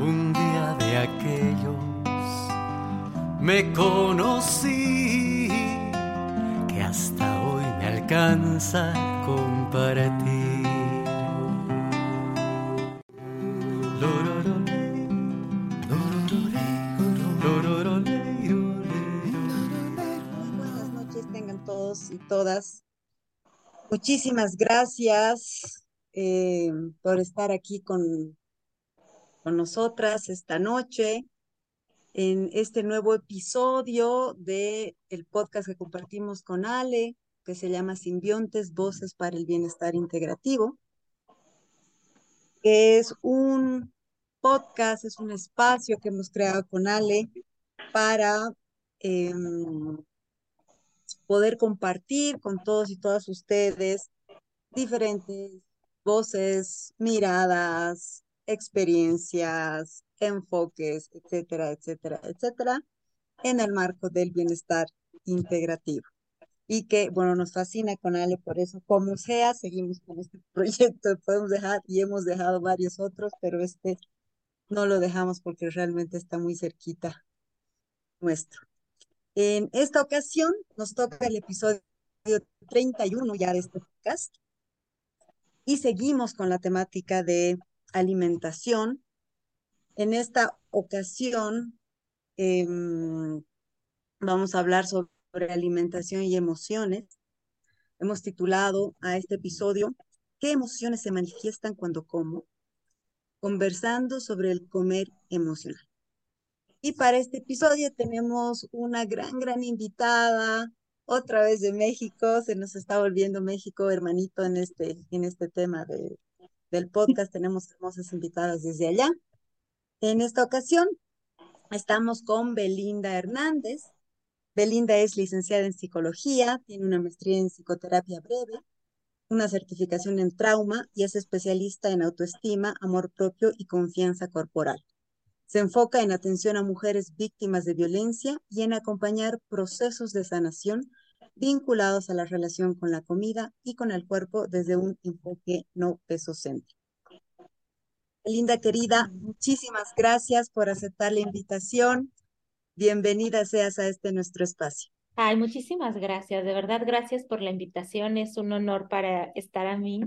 un día de aquellos me conocí que hasta hoy me alcanza compartir. Buenas noches tengan todos y todas. Muchísimas gracias eh, por estar aquí con, con nosotras esta noche en este nuevo episodio de el podcast que compartimos con Ale, que se llama Simbiontes, Voces para el Bienestar Integrativo, es un podcast, es un espacio que hemos creado con Ale para em, poder compartir con todos y todas ustedes diferentes voces, miradas, experiencias, enfoques, etcétera, etcétera, etcétera, en el marco del bienestar integrativo. Y que, bueno, nos fascina con Ale, por eso, como sea, seguimos con este proyecto, podemos dejar y hemos dejado varios otros, pero este no lo dejamos porque realmente está muy cerquita nuestro. En esta ocasión nos toca el episodio 31 ya de este podcast y seguimos con la temática de alimentación. En esta ocasión em, vamos a hablar sobre alimentación y emociones. Hemos titulado a este episodio ¿Qué emociones se manifiestan cuando como? Conversando sobre el comer emocional. Y para este episodio tenemos una gran, gran invitada, otra vez de México, se nos está volviendo México hermanito en este, en este tema de, del podcast. Tenemos hermosas invitadas desde allá. En esta ocasión estamos con Belinda Hernández. Belinda es licenciada en psicología, tiene una maestría en psicoterapia breve, una certificación en trauma y es especialista en autoestima, amor propio y confianza corporal. Se enfoca en atención a mujeres víctimas de violencia y en acompañar procesos de sanación vinculados a la relación con la comida y con el cuerpo desde un enfoque no pesocéntrico. Linda querida, muchísimas gracias por aceptar la invitación. Bienvenida seas a este nuestro espacio. Ay, muchísimas gracias, de verdad, gracias por la invitación, es un honor para estar a mí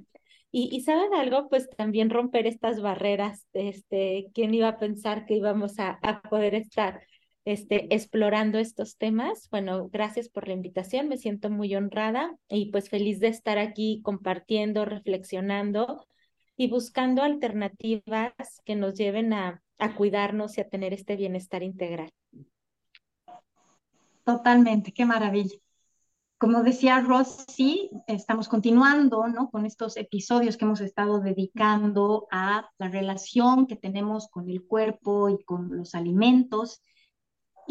y, y saben algo, pues también romper estas barreras, este, ¿quién iba a pensar que íbamos a, a poder estar este, explorando estos temas? Bueno, gracias por la invitación, me siento muy honrada y pues feliz de estar aquí compartiendo, reflexionando y buscando alternativas que nos lleven a, a cuidarnos y a tener este bienestar integral. Totalmente, qué maravilla. Como decía Rosy, estamos continuando ¿no? con estos episodios que hemos estado dedicando a la relación que tenemos con el cuerpo y con los alimentos.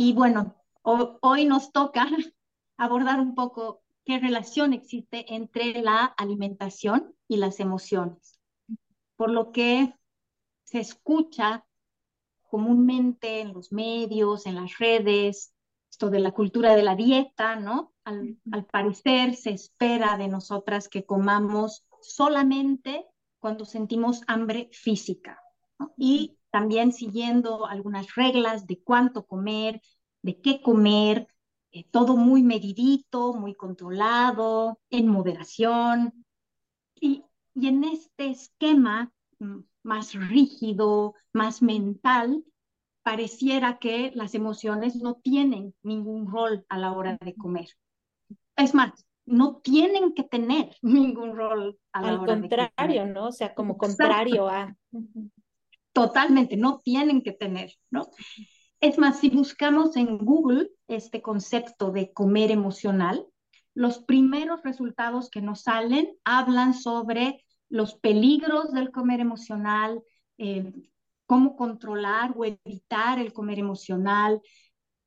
Y bueno, hoy nos toca abordar un poco qué relación existe entre la alimentación y las emociones. Por lo que se escucha comúnmente en los medios, en las redes, esto de la cultura de la dieta, ¿no? Al, al, parecer se espera de nosotras que comamos solamente cuando sentimos hambre física ¿no? y también siguiendo algunas reglas de cuánto comer, de qué comer, eh, todo muy medidito, muy controlado, en moderación. Y, y en este esquema más rígido, más mental, pareciera que las emociones no tienen ningún rol a la hora de comer. Es más, no tienen que tener ningún rol a la Al hora contrario, de comer. ¿no? O sea, como contrario a... Totalmente, no tienen que tener, ¿no? Es más, si buscamos en Google este concepto de comer emocional, los primeros resultados que nos salen hablan sobre los peligros del comer emocional, eh, cómo controlar o evitar el comer emocional,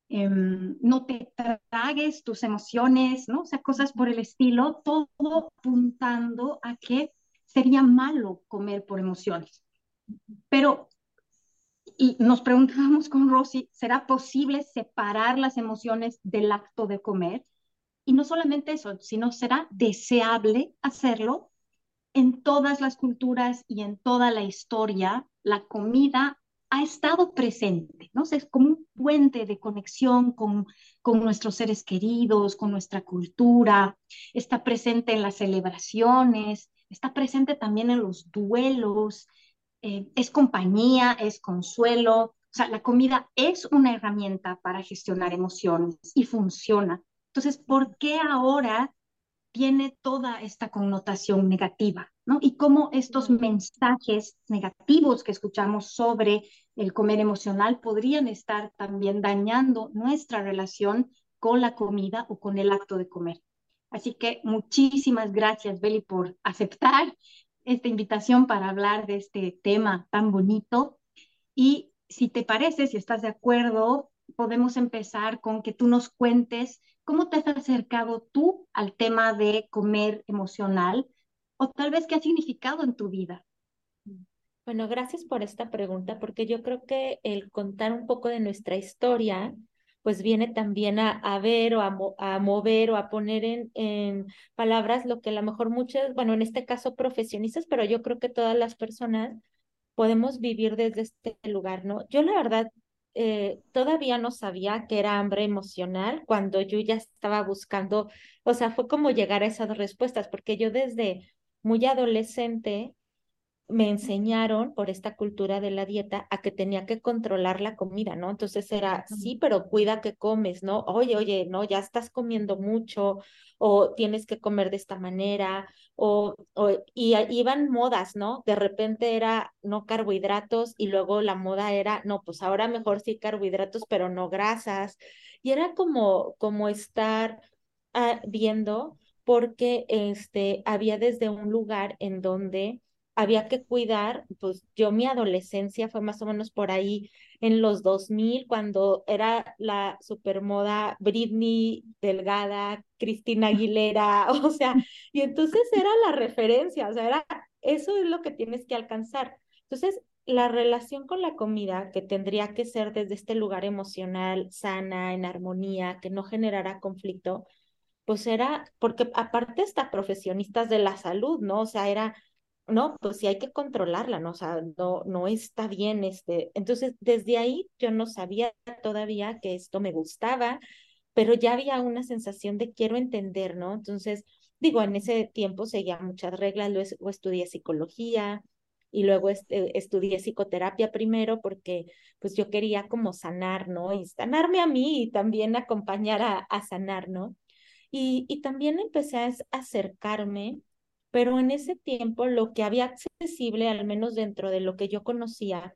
eh, no te tragues tus emociones, ¿no? O sea, cosas por el estilo, todo apuntando a que sería malo comer por emociones. Pero, y nos preguntábamos con Rosy, ¿será posible separar las emociones del acto de comer? Y no solamente eso, sino será deseable hacerlo en todas las culturas y en toda la historia, la comida ha estado presente, ¿no? es como un puente de conexión con, con nuestros seres queridos, con nuestra cultura, está presente en las celebraciones, está presente también en los duelos, eh, es compañía, es consuelo, o sea, la comida es una herramienta para gestionar emociones y funciona. Entonces, ¿por qué ahora tiene toda esta connotación negativa? ¿no? Y cómo estos mensajes negativos que escuchamos sobre el comer emocional podrían estar también dañando nuestra relación con la comida o con el acto de comer. Así que muchísimas gracias, Beli, por aceptar esta invitación para hablar de este tema tan bonito. Y si te parece, si estás de acuerdo, podemos empezar con que tú nos cuentes cómo te has acercado tú al tema de comer emocional o tal vez qué ha significado en tu vida. Bueno, gracias por esta pregunta, porque yo creo que el contar un poco de nuestra historia, pues viene también a, ver o a, a, mover o a poner en, en palabras lo que a lo mejor muchas, bueno, en este caso profesionistas, pero yo creo que todas las personas podemos vivir desde este lugar, ¿no? Yo la verdad eh, todavía no sabía que era hambre emocional cuando yo ya estaba buscando, o sea, fue como llegar a esas respuestas, porque yo desde muy adolescente me enseñaron por esta cultura de la dieta a que tenía que controlar la comida, ¿no? Entonces era, sí, pero cuida que comes, ¿no? Oye, oye, no, ya estás comiendo mucho o tienes que comer de esta manera o, o y iban modas, ¿no? De repente era no carbohidratos y luego la moda era, no, pues ahora mejor sí carbohidratos, pero no grasas. Y era como, como estar uh, viendo porque este, había desde un lugar en donde había que cuidar, pues yo mi adolescencia fue más o menos por ahí en los 2000, cuando era la supermoda Britney Delgada, Cristina Aguilera, o sea, y entonces era la referencia, o sea, era, eso es lo que tienes que alcanzar. Entonces, la relación con la comida, que tendría que ser desde este lugar emocional, sana, en armonía, que no generara conflicto, pues era, porque aparte hasta profesionistas de la salud, ¿no? O sea, era no, pues sí hay que controlarla, ¿no? O sea, no, no está bien, este. Entonces, desde ahí yo no sabía todavía que esto me gustaba, pero ya había una sensación de quiero entender, ¿no? Entonces, digo, en ese tiempo seguía muchas reglas, luego estudié psicología y luego este, estudié psicoterapia primero porque pues yo quería como sanar, ¿no? Y sanarme a mí y también acompañar a, a sanar, ¿no? Y, y también empecé a acercarme pero en ese tiempo lo que había accesible, al menos dentro de lo que yo conocía,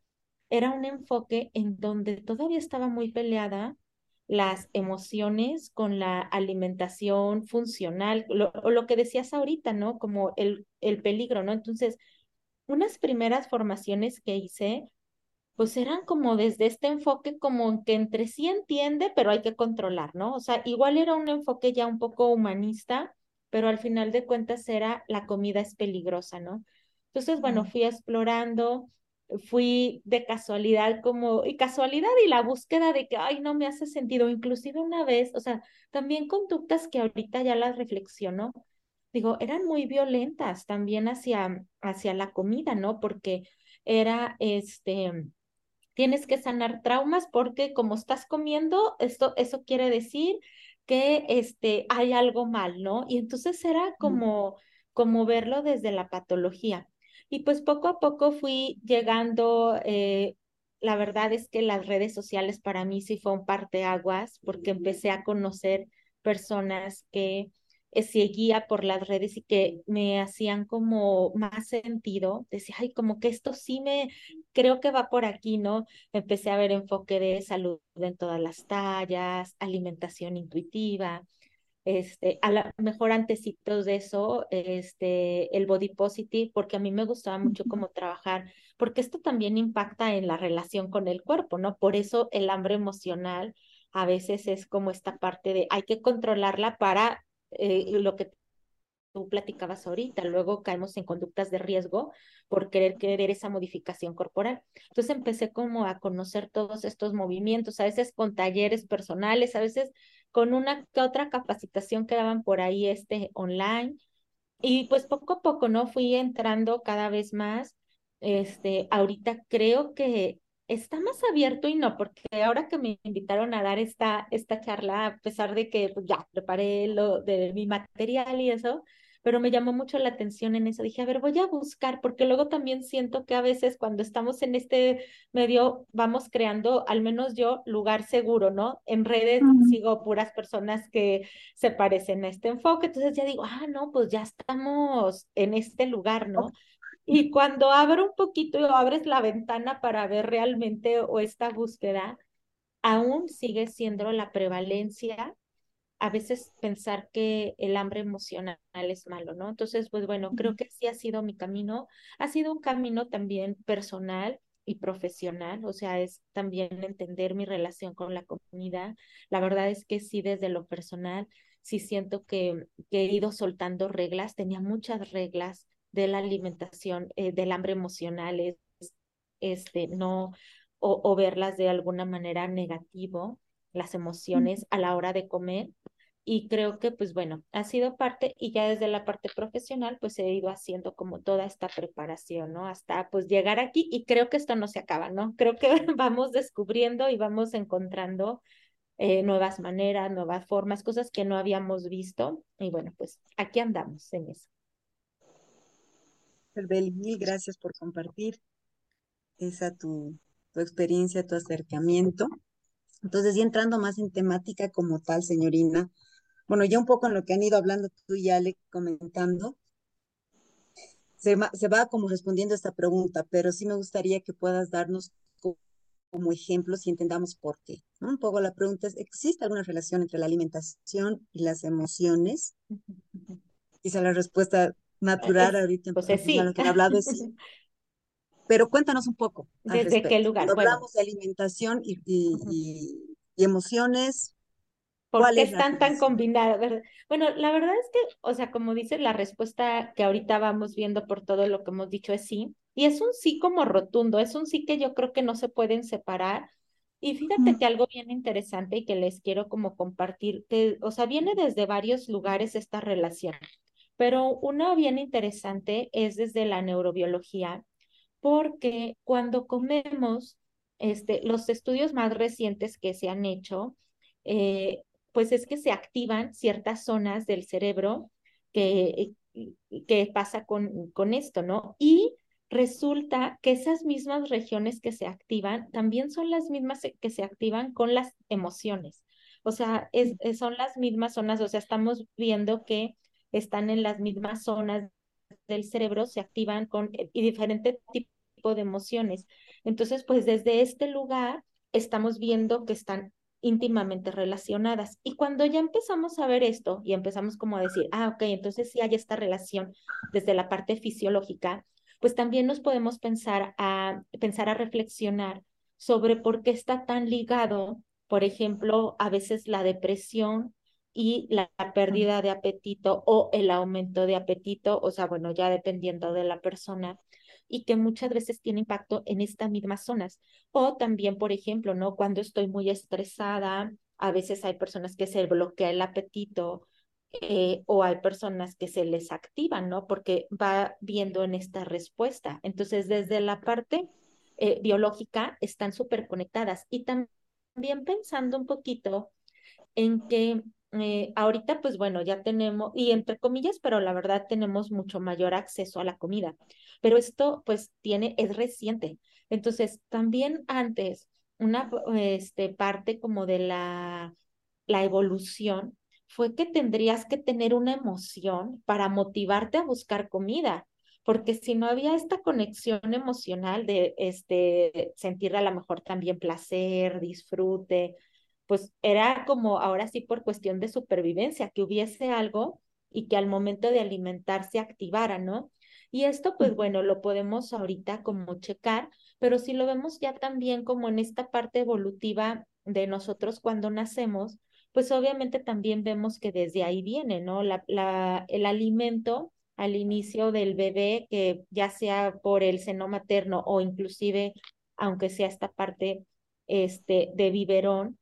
era un enfoque en donde todavía estaba muy peleada las emociones con la alimentación funcional, o lo que decías ahorita, ¿no? Como el, el peligro, ¿no? Entonces, unas primeras formaciones que hice, pues eran como desde este enfoque como que entre sí entiende, pero hay que controlar, ¿no? O sea, igual era un enfoque ya un poco humanista, pero al final de cuentas era la comida es peligrosa, ¿no? Entonces, bueno, fui explorando, fui de casualidad como, y casualidad y la búsqueda de que, ay, no me hace sentido, inclusive una vez, o sea, también conductas que ahorita ya las reflexiono, digo, eran muy violentas también hacia, hacia la comida, ¿no? Porque era, este, tienes que sanar traumas porque como estás comiendo, esto, eso quiere decir que este, hay algo mal, ¿no? Y entonces era como, como verlo desde la patología. Y pues poco a poco fui llegando, eh, la verdad es que las redes sociales para mí sí fue un parteaguas porque empecé a conocer personas que eh, seguía por las redes y que me hacían como más sentido. Decía, ay, como que esto sí me, creo que va por aquí, ¿no? Empecé a ver enfoque de salud en todas las tallas, alimentación intuitiva. Este, a lo mejor antecitos de eso, este, el body positive, porque a mí me gustaba mucho cómo trabajar, porque esto también impacta en la relación con el cuerpo, ¿no? Por eso el hambre emocional a veces es como esta parte de hay que controlarla para eh, lo que tú platicabas ahorita, luego caemos en conductas de riesgo por querer querer esa modificación corporal. Entonces empecé como a conocer todos estos movimientos, a veces con talleres personales, a veces con una que otra capacitación que daban por ahí este online. Y pues poco a poco, ¿no? Fui entrando cada vez más. Este, ahorita creo que está más abierto y no, porque ahora que me invitaron a dar esta, esta charla, a pesar de que pues, ya preparé lo de mi material y eso, pero me llamó mucho la atención en eso. Dije, a ver, voy a buscar, porque luego también siento que a veces cuando estamos en este medio vamos creando, al menos yo, lugar seguro, ¿no? En redes sigo puras personas que se parecen a este enfoque, entonces ya digo, ah, no, pues ya estamos en este lugar, ¿no? Y cuando abro un poquito y abres la ventana para ver realmente o esta búsqueda, aún sigue siendo la prevalencia a veces pensar que el hambre emocional es malo, ¿no? Entonces, pues bueno, creo que sí ha sido mi camino, ha sido un camino también personal y profesional, o sea, es también entender mi relación con la comunidad. La verdad es que sí, desde lo personal, sí siento que, he ido soltando reglas, tenía muchas reglas de la alimentación, eh, del hambre emocional, es, este, no, o, o verlas de alguna manera negativo las emociones a la hora de comer. Y creo que, pues bueno, ha sido parte y ya desde la parte profesional, pues he ido haciendo como toda esta preparación, ¿no? Hasta pues llegar aquí y creo que esto no se acaba, ¿no? Creo que vamos descubriendo y vamos encontrando eh, nuevas maneras, nuevas formas, cosas que no habíamos visto. Y bueno, pues aquí andamos en eso. Beli, mil gracias por compartir esa tu, tu experiencia, tu acercamiento. Entonces, ya entrando más en temática como tal, señorina, bueno, ya un poco en lo que han ido hablando tú y Ale comentando, se va, se va como respondiendo esta pregunta, pero sí me gustaría que puedas darnos como, ejemplos y entendamos por qué. Un poco la pregunta es, ¿existe alguna relación entre la alimentación y las emociones? Quizá la respuesta natural ahorita pues sí. lo que han hablado es sí. Pero cuéntanos un poco. ¿Desde qué lugar? hablamos de alimentación y, y, emociones. ¿Por qué están tan combinadas? Bueno, la verdad es que, o sea, como dices, la respuesta que ahorita vamos viendo por todo lo que hemos dicho es sí. Y es un sí como rotundo, es un sí que yo creo que no se pueden separar. Y fíjate que algo bien interesante y que les quiero como compartir, que, o sea, viene desde varios lugares esta relación, pero uno bien interesante es desde la neurobiología porque cuando comemos, este, los estudios más recientes que se han hecho, eh, pues es que se activan ciertas zonas del cerebro que, que pasa con, con esto, ¿no? Y resulta que esas mismas regiones que se activan también son las mismas que se activan con las emociones. O sea, es, son las mismas zonas, o sea, estamos viendo que están en las mismas zonas del cerebro se activan con eh, y diferente tipo de emociones. Entonces, pues desde este lugar estamos viendo que están íntimamente relacionadas. Y cuando ya empezamos a ver esto y empezamos como a decir, ah, ok, entonces sí hay esta relación desde la parte fisiológica, pues también nos podemos pensar a, pensar a reflexionar sobre por qué está tan ligado, por ejemplo, a veces la depresión y la, pérdida de apetito o el aumento de apetito, o sea, bueno, ya dependiendo de la persona, y que muchas veces tiene impacto en estas mismas zonas. O también, por ejemplo, ¿no? Cuando estoy muy estresada, a veces hay personas que se bloquea el apetito eh, o hay personas que se les activan, ¿no? Porque va viendo en esta respuesta. Entonces, desde la parte eh, biológica están súper conectadas y también pensando un poquito en que eh, ahorita, pues bueno, ya tenemos, y entre comillas, pero la verdad tenemos mucho mayor acceso a la comida. Pero esto, pues, tiene, es reciente. Entonces, también antes, una este, parte como de la, la evolución fue que tendrías que tener una emoción para motivarte a buscar comida porque si no había esta conexión emocional de este sentir a lo mejor también placer, disfrute, pues era como ahora sí por cuestión de supervivencia, que hubiese algo y que al momento de alimentarse activara, ¿no? Y esto, pues bueno, lo podemos ahorita como checar, pero si lo vemos ya también como en esta parte evolutiva de nosotros cuando nacemos, pues obviamente también vemos que desde ahí viene, ¿no? La, la, el alimento al inicio del bebé, que ya sea por el seno materno o inclusive, aunque sea esta parte este, de biberón,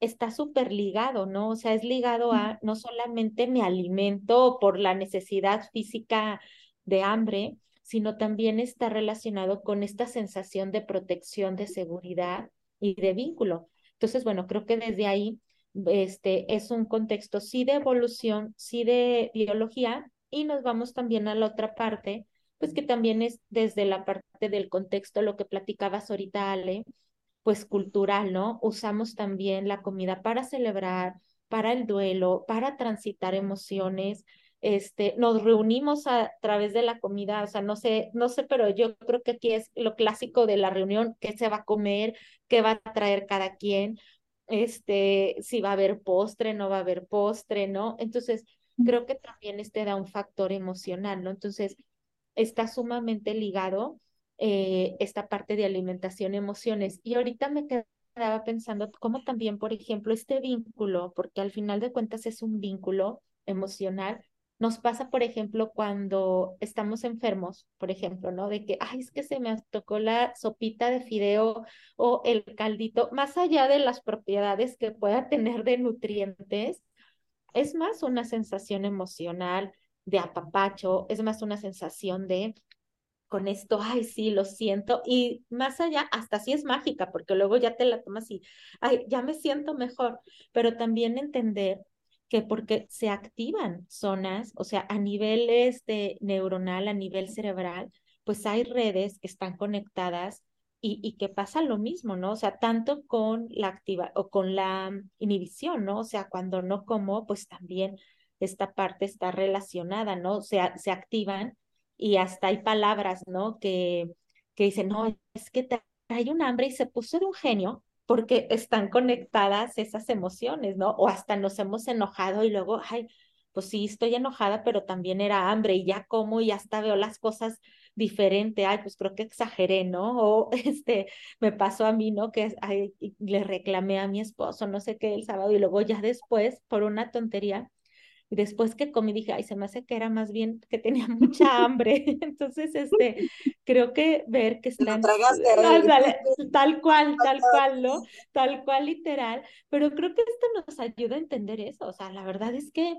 está súper ligado, ¿no? O sea, es ligado a no solamente me alimento por la necesidad física de hambre, sino también está relacionado con esta sensación de protección, de seguridad y de vínculo. Entonces, bueno, creo que desde ahí este, es un contexto sí de evolución, sí de biología, y nos vamos también a la otra parte, pues que también es desde la parte del contexto, lo que platicabas ahorita, Ale, pues cultural, ¿no? Usamos también la comida para celebrar, para el duelo, para transitar emociones, este, nos reunimos a través de la comida, o sea, no sé, no sé, pero yo creo que aquí es lo clásico de la reunión, qué se va a comer, qué va a traer cada quien, este, si va a haber postre, no va a haber postre, ¿no? Entonces, creo que también este da un factor emocional, ¿no? Entonces, está sumamente ligado eh, esta parte de alimentación, emociones. Y ahorita me quedaba pensando cómo también, por ejemplo, este vínculo, porque al final de cuentas es un vínculo emocional, nos pasa, por ejemplo, cuando estamos enfermos, por ejemplo, ¿no? De que, ay, es que se me tocó la sopita de fideo o el caldito, más allá de las propiedades que pueda tener de nutrientes, es más una sensación emocional de apapacho, es más una sensación de con esto, ay, sí, lo siento, y más allá, hasta sí es mágica, porque luego ya te la tomas y, ay, ya me siento mejor, pero también entender que porque se activan zonas, o sea, a nivel este, neuronal, a nivel cerebral, pues hay redes que están conectadas y, y que pasa lo mismo, ¿no? O sea, tanto con la activa o con la inhibición, ¿no? O sea, cuando no como, pues también esta parte está relacionada, ¿no? O sea, se activan y hasta hay palabras, ¿no? Que, que dicen, no, es que hay un hambre y se puso de un genio porque están conectadas esas emociones, ¿no? O hasta nos hemos enojado y luego, ay, pues sí, estoy enojada, pero también era hambre y ya como y hasta veo las cosas diferente, ay, pues creo que exageré, ¿no? O este, me pasó a mí, ¿no? Que ay, le reclamé a mi esposo, no sé qué, el sábado y luego ya después, por una tontería, y después que comí dije, ay, se me hace que era más bien que tenía mucha hambre. Entonces, este, creo que ver que están... tal cual, tal cual, ¿no? Tal cual literal. Pero creo que esto nos ayuda a entender eso. O sea, la verdad es que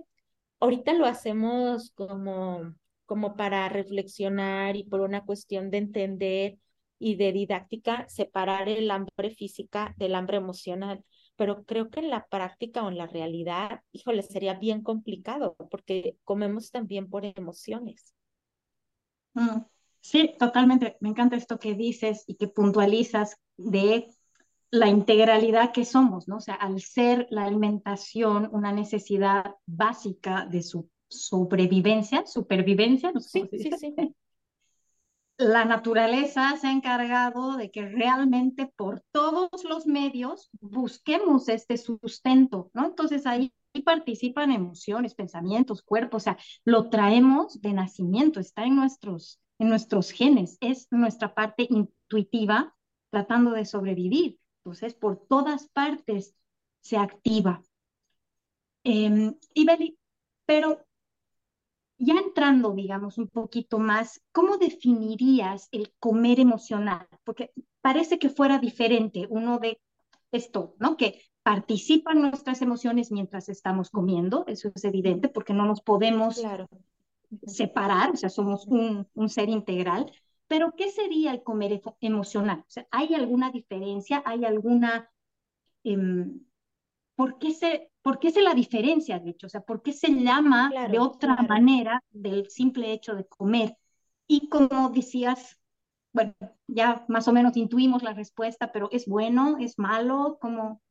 ahorita lo hacemos como, como para reflexionar y por una cuestión de entender y de didáctica, separar el hambre física del hambre emocional pero creo que en la práctica o en la realidad, híjole, sería bien complicado porque comemos también por emociones. Mm, sí, totalmente. Me encanta esto que dices y que puntualizas de la integralidad que somos, ¿no? O sea, al ser la alimentación una necesidad básica de su sobrevivencia, supervivencia, no sé sí, sí, sí la naturaleza se ha encargado de que realmente por todos los medios busquemos este sustento, ¿no? Entonces ahí participan emociones, pensamientos, cuerpos, o sea, lo traemos de nacimiento, está en nuestros, en nuestros genes, es nuestra parte intuitiva tratando de sobrevivir. Entonces, por todas partes se activa. Eh, y Beli, pero ya entrando, digamos, un poquito más, ¿cómo definirías el comer emocional? Porque parece que fuera diferente uno de esto, ¿no? Que participan nuestras emociones mientras estamos comiendo, eso es evidente, porque no nos podemos separar, o sea, somos un, un, ser integral. Pero, ¿qué sería el comer emocional? O sea, ¿hay alguna diferencia? ¿Hay alguna... Em, ¿por qué se, por qué se la diferencia, de hecho? O sea, ¿por qué se llama de otra manera del simple hecho de comer? Y como decías, bueno, ya más o menos intuimos la respuesta, pero ¿es bueno? ¿Es malo? ¿Cómo,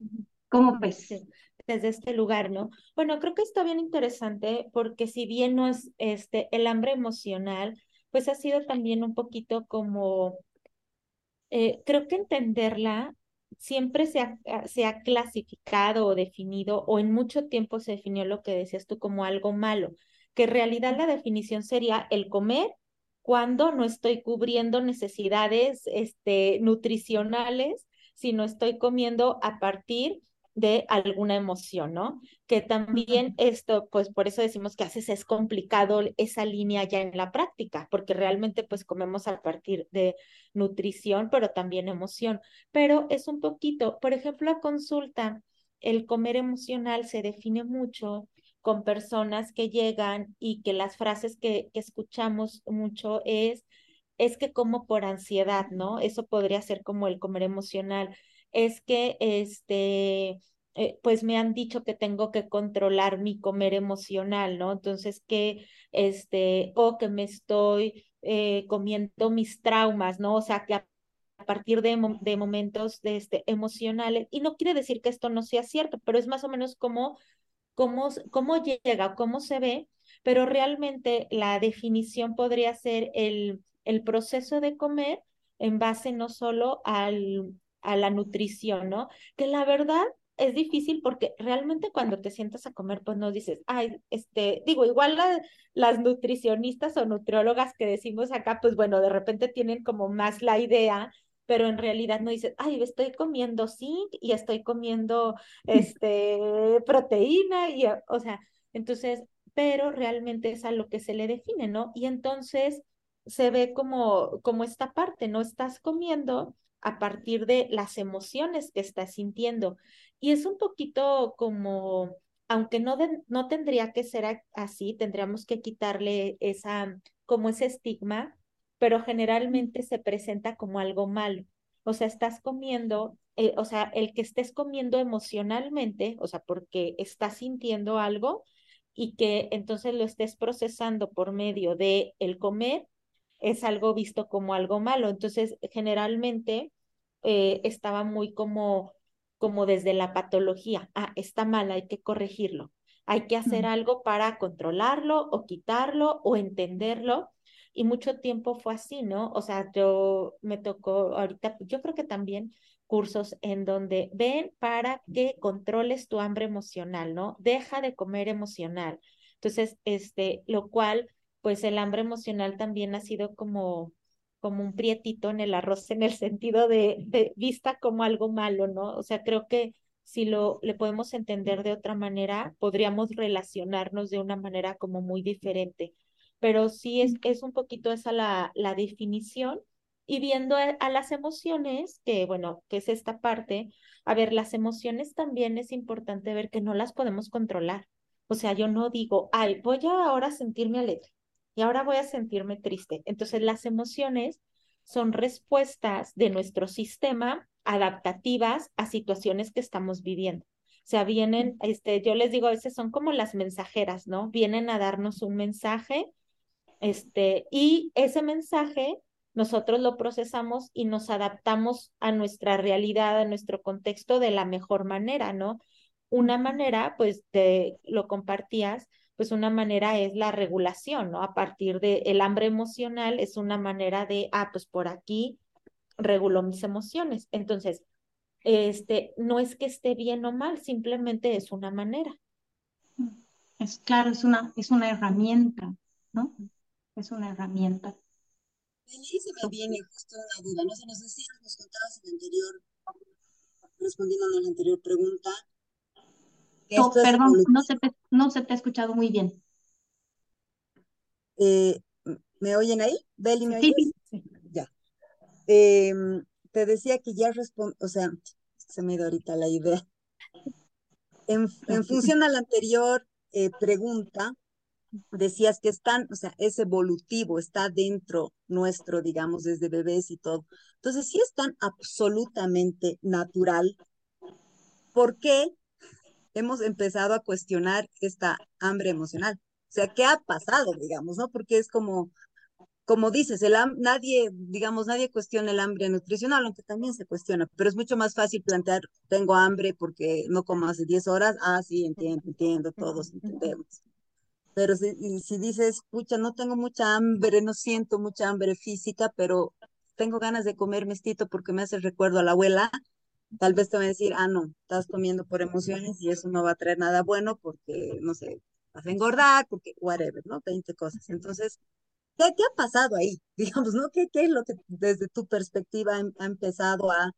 cómo ves? Desde este lugar, ¿no? Bueno, creo que está bien interesante porque si bien no es este, el hambre emocional, pues ha sido también un poquito como, eh, creo que entenderla siempre se ha, ah, se ha clasificado o definido, o en mucho tiempo se definió lo que decías tú como algo malo, que en realidad la definición sería el comer cuando no estoy cubriendo necesidades este, nutricionales, sino estoy comiendo a partir de alguna emoción, ¿no? Que también esto, pues por eso decimos que a veces es complicado esa línea ya en la práctica, porque realmente pues comemos a partir de nutrición, pero también emoción. Pero es un poquito, por ejemplo, a consulta, el comer emocional se define mucho con personas que llegan y que las frases que, que escuchamos mucho es, es que como por ansiedad, ¿no? Eso podría ser como el comer emocional. Es que, este, eh, pues me han dicho que tengo que controlar mi comer emocional, ¿no? Entonces, que, este, o que me estoy eh, comiendo mis traumas, ¿no? O sea, que a partir de, de momentos de este, emocionales, y no quiere decir que esto no sea cierto, pero es más o menos como cómo, cómo llega, cómo se ve, pero realmente la definición podría ser el, el proceso de comer en base no solo al, a la nutrición, ¿no? Que la verdad es difícil porque realmente cuando te sientas a comer, pues no dices, ay, este, digo, igual las nutricionistas o nutriólogas que decimos acá, pues bueno, de repente tienen como más la idea, pero en realidad no dices, ay, estoy comiendo zinc y estoy comiendo, este, proteína y, o sea, entonces, pero realmente es a lo que se le define, ¿no? Y entonces se ve como, como esta parte, ¿no? Estás comiendo a partir de las emociones que estás sintiendo. Y es un poquito como, aunque no, no tendría que ser así, tendríamos que quitarle esa, como ese estigma, pero generalmente se presenta como algo malo. O sea, estás comiendo, eh, o sea, el que estés comiendo emocionalmente, o sea, porque estás sintiendo algo y que entonces lo estés procesando por medio de el comer, es algo visto como algo malo. Entonces, generalmente eh, estaba muy como, como desde la patología. Ah, está mal, hay que corregirlo. Hay que hacer algo para controlarlo o quitarlo o entenderlo. Y mucho tiempo fue así, ¿no? O sea, yo me tocó ahorita, yo creo que también cursos en donde ven para que controles tu hambre emocional, ¿no? Deja de comer emocional. Entonces, este, lo cual pues el hambre emocional también ha sido como, como un prietito en el arroz en el sentido de, vista como algo malo, ¿no? O sea, creo que si lo le podemos entender de otra manera, podríamos relacionarnos de una manera como muy diferente. Pero sí es, es un poquito esa la, la definición. Y viendo a, las emociones, que bueno, que es esta parte, a ver, las emociones también es importante ver que no las podemos controlar. O sea, yo no digo, ay, voy a ahora sentirme alegre y ahora voy a sentirme triste. Entonces las emociones son respuestas de nuestro sistema adaptativas a situaciones que estamos viviendo. O sea, vienen, este, yo les digo, a veces son como las mensajeras, ¿no? Vienen a darnos un mensaje, este, y ese mensaje nosotros lo procesamos y nos adaptamos a nuestra realidad, a nuestro contexto de la mejor manera, ¿no? Una manera, pues, te lo compartías, pues una manera es la regulación, ¿no? A partir de el hambre emocional es una manera de, ah, pues por aquí regulo mis emociones. Entonces, este, no es que esté bien o mal, simplemente es una manera. Es claro, es una, es una herramienta, ¿no? Es una herramienta. Y se me viene justo una duda, no sé, nos decías, nos contabas en la anterior, respondiendo a la anterior pregunta, perdón, no se, te, no se te ha escuchado muy bien. Eh, ¿Me oyen ahí? ¿Beli, me oyes? Sí, Ya. Em, te decía que ya respondo, o sea, se me da ahorita la idea. En, función a la anterior eh, pregunta, decías que están, o sea, es evolutivo, está dentro nuestro, digamos, desde bebés y todo. Entonces, si es tan absolutamente natural, ¿por qué hemos empezado a cuestionar esta hambre emocional. O sea, ¿qué ha pasado, digamos, no? Porque es como, como dices, el nadie, digamos, nadie cuestiona el hambre nutricional, aunque también se cuestiona, pero es mucho más fácil plantear, tengo hambre porque no como hace 10 horas, ah, sí, entiendo, entiendo, todos entendemos. Pero si, si dices, pucha, no tengo mucha hambre, no siento mucha hambre física, pero tengo ganas de comer mestito porque me hace recuerdo a la abuela, tal vez te va a decir, ah, no, estás comiendo por emociones y eso no va a traer nada bueno porque, no sé, vas a engordar, porque, whatever, ¿no? 20 cosas. Entonces, ¿qué, qué ha pasado ahí? Digamos, ¿no? ¿Qué, ¿Qué es lo que desde tu perspectiva ha, empezado a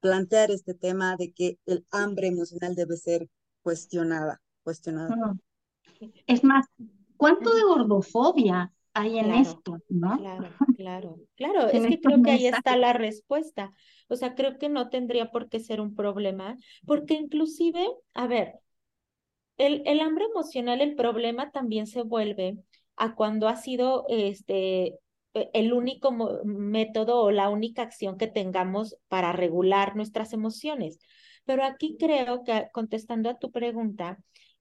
plantear este tema de que el hambre emocional debe ser cuestionada, cuestionada? Es más, ¿cuánto de gordofobia hay en esto, ¿no? Claro, claro, claro, es que creo que ahí está la respuesta. O sea, creo que no tendría por qué ser un problema, porque inclusive, a ver, el, el hambre emocional, el problema también se vuelve a cuando ha sido este, eh, el único método o la única acción que tengamos para regular nuestras emociones. Pero aquí creo que contestando a tu pregunta,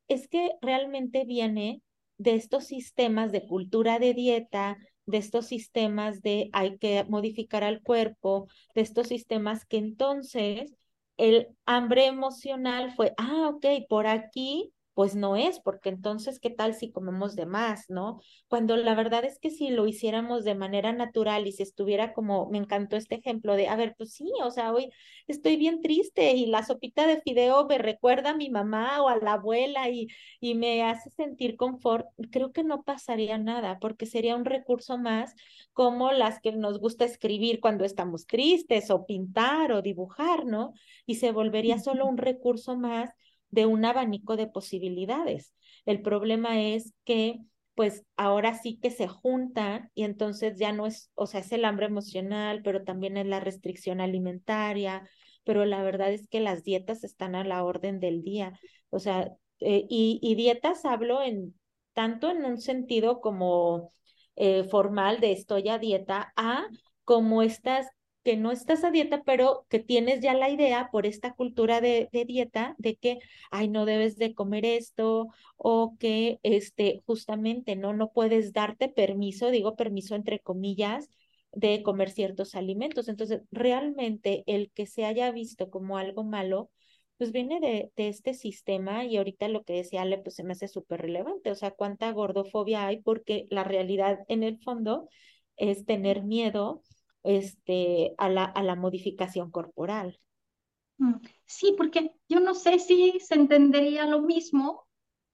es que realmente viene de estos sistemas de cultura de dieta, de estos sistemas de hay que modificar al cuerpo, de estos sistemas que entonces el hambre emocional fue, ah, ok, por aquí pues no es, porque entonces, ¿qué tal si comemos de más, no? Cuando la verdad es que si lo hiciéramos de manera natural y si estuviera como, me encantó este ejemplo de, a ver, pues sí, o sea, hoy estoy bien triste y la sopita de fideo me recuerda a mi mamá o a la abuela y, y me hace sentir confort, creo que no pasaría nada, porque sería un recurso más como las que nos gusta escribir cuando estamos tristes o pintar o dibujar, ¿no? Y se volvería solo un recurso más de un abanico de posibilidades. El problema es que pues ahora sí que se juntan y entonces ya no es, o sea, es el hambre emocional, pero también es la restricción alimentaria, pero la verdad es que las dietas están a la orden del día. O sea, eh, y, dietas hablo en tanto en un sentido como eh, formal de estoy a dieta, a como estas que no estás a dieta, pero que tienes ya la idea por esta cultura de, dieta de que, ay, no debes de comer esto o que, este, justamente, no, no puedes darte permiso, digo permiso entre comillas, de comer ciertos alimentos. Entonces, realmente el que se haya visto como algo malo, pues viene de, de este sistema y ahorita lo que decía Ale, pues se me hace súper relevante, o sea, cuánta gordofobia hay porque la realidad en el fondo es tener miedo este, a, la, a la modificación corporal. Mm, sí, porque yo no sé si se entendería lo mismo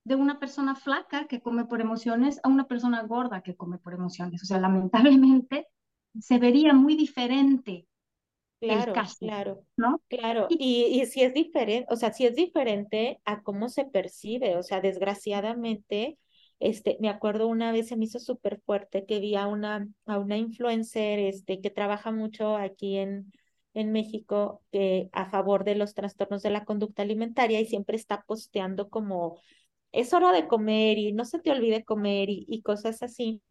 de una persona flaca que come por emociones a una persona gorda que come por emociones. O sea, lamentablemente se vería muy diferente claro, el caso, claro, ¿no? Claro, y, y si es diferente, o sea, si es diferente a cómo se percibe, o sea, desgraciadamente, este, me acuerdo una vez se me hizo súper fuerte que vi a una, a una influencer este, que trabaja mucho aquí en, en México que a favor de los trastornos de la conducta alimentaria y siempre está posteando como es hora de comer y no se te olvide comer y, y cosas así.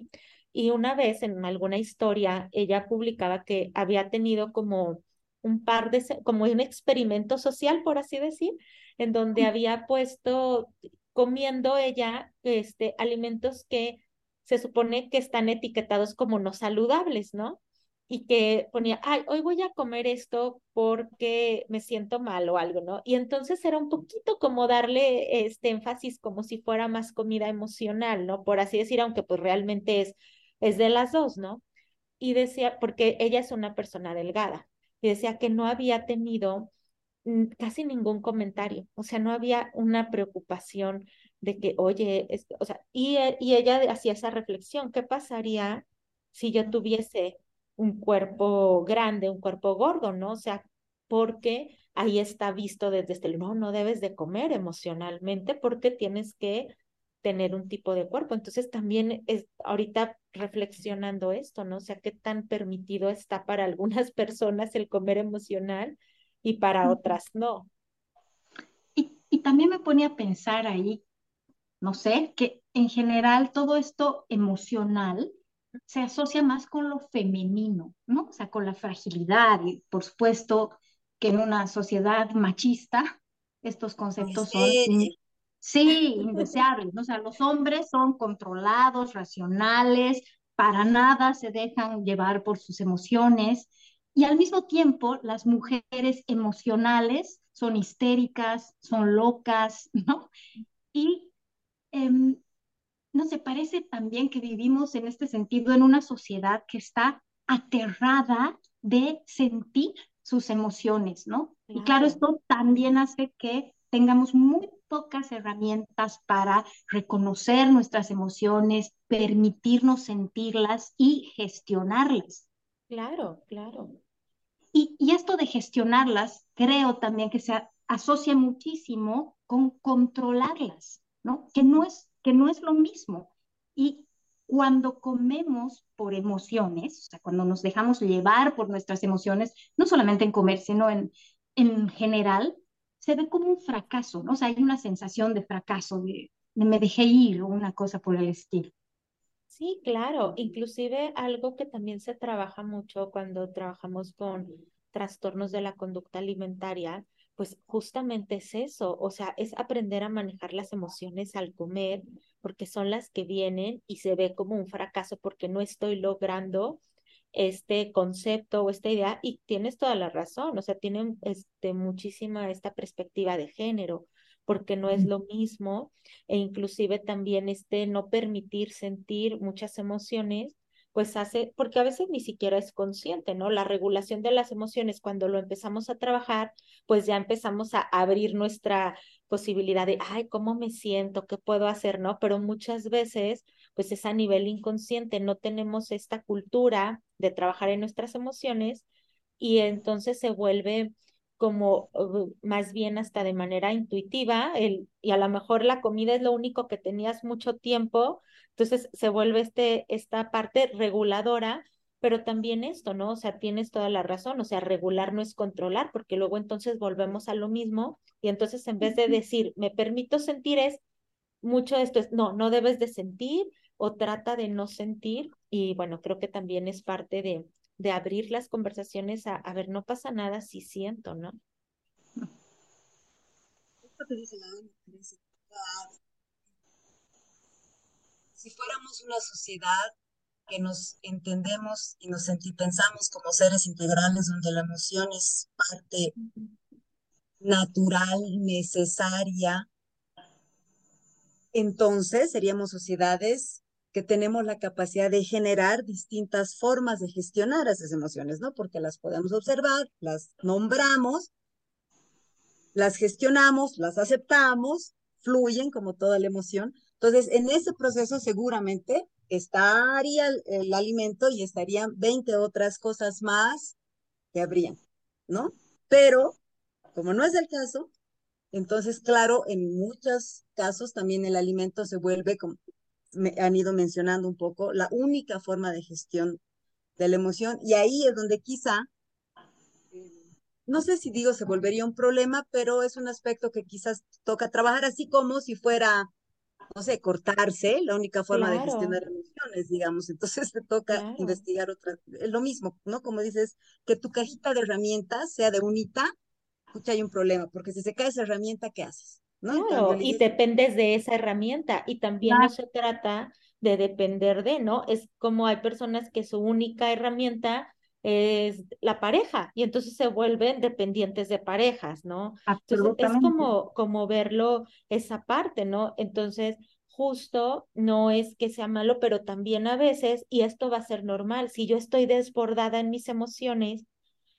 Y una vez en alguna historia ella publicaba que había tenido como un par de, como un experimento social, por así decir, en donde había puesto comiendo ella este, alimentos que se supone que están etiquetados como no saludables, ¿no? Y que ponía, ay, hoy voy a comer esto porque me siento mal o algo, ¿no? Y entonces era un poquito como darle este énfasis como si fuera más comida emocional, ¿no? Por así decir, aunque pues realmente es, es de las dos, ¿no? Y decía, porque ella es una persona delgada, y decía que no había tenido casi ningún comentario, o sea, no había una preocupación de que, oye, o sea, y, e, y ella hacía esa reflexión, ¿qué pasaría si yo tuviese un cuerpo grande, un cuerpo gordo, ¿no? O sea, porque ahí está visto desde este, no, no debes de comer emocionalmente porque tienes que tener un tipo de cuerpo. Entonces también es ahorita reflexionando esto, ¿no? O sea, qué tan permitido está para algunas personas el comer emocional y para otras no. Y, y también me ponía a pensar ahí, no sé, que en general todo esto emocional se asocia más con lo femenino, ¿no? O sea, con la fragilidad y por supuesto que en una sociedad machista estos conceptos son sí, indeseables, ¿no? O sea, los hombres son controlados, racionales, para nada se dejan llevar por sus emociones y al mismo tiempo, las mujeres emocionales son histéricas, son locas, ¿no? Y em, no se parece también que vivimos en este sentido en una sociedad que está aterrada de sentir sus emociones, ¿no? Y claro, esto también hace que tengamos muy pocas herramientas para reconocer nuestras emociones, permitirnos sentirlas y gestionarlas. Claro, claro. Y, esto de gestionarlas, creo también que se asocia muchísimo con controlarlas, ¿no? Que no es, que no es lo mismo. Y cuando comemos por emociones, o sea, cuando nos dejamos llevar por nuestras emociones, no solamente en comer, sino en, en general, se ve como un fracaso, ¿no? O sea, hay una sensación de fracaso, de, me dejé ir o una cosa por el estilo. Sí, claro. Inclusive algo que también se trabaja mucho cuando trabajamos con trastornos de la conducta alimentaria, pues justamente es eso, o sea, es aprender a manejar las emociones al comer, porque son las que vienen y se ve como un fracaso porque no estoy logrando este concepto o esta idea y tienes toda la razón, o sea, tienen este, muchísima esta perspectiva de género porque no es lo mismo, e inclusive también este no permitir sentir muchas emociones, pues hace, porque a veces ni siquiera es consciente, ¿no? La regulación de las emociones, cuando lo empezamos a trabajar, pues ya empezamos a abrir nuestra posibilidad de, ay, ¿cómo me siento? ¿Qué puedo hacer? ¿No? Pero muchas veces, pues es a nivel inconsciente, no tenemos esta cultura de trabajar en nuestras emociones y entonces se vuelve como uh, más bien hasta de manera intuitiva, el, y a lo mejor la comida es lo único que tenías mucho tiempo, entonces se vuelve este, esta parte reguladora, pero también esto, ¿no? O sea, tienes toda la razón, o sea, regular no es controlar, porque luego entonces volvemos a lo mismo, y entonces en vez de decir, me permito sentir es, mucho esto es, no, no debes de sentir o trata de no sentir, y bueno, creo que también es parte de, de abrir las conversaciones a, a ver, no pasa nada si siento, ¿no? Si fuéramos una sociedad que nos entendemos y nos pensamos como seres integrales donde la emoción es parte natural, necesaria, entonces seríamos sociedades que tenemos la capacidad de generar distintas formas de gestionar esas emociones, ¿no? Porque las podemos observar, las nombramos, las gestionamos, las aceptamos, fluyen como toda la emoción. Entonces, en ese proceso seguramente estaría el, el alimento y estarían 20 otras cosas más que habrían, ¿no? Pero, como no es el caso, entonces, claro, en muchos casos también el alimento se vuelve como me han ido mencionando un poco, la única forma de gestión de la emoción. Y ahí es donde quizá, no sé si digo se volvería un problema, pero es un aspecto que quizás toca trabajar así como si fuera, no sé, cortarse, la única forma de gestionar emociones, digamos. Entonces te toca investigar otra, es lo mismo, ¿no? Como dices, que tu cajita de herramientas sea de unita, escucha, hay un problema, porque si se cae esa herramienta, ¿qué haces? Claro, y dependes de esa herramienta y también no se trata de depender de, ¿no? Es como hay personas que su única herramienta es la pareja y entonces se vuelven dependientes de parejas, ¿no? Entonces es como, como verlo esa parte, ¿no? Entonces, justo no es que sea malo, pero también a veces, y esto va a ser normal, si yo estoy desbordada en mis emociones,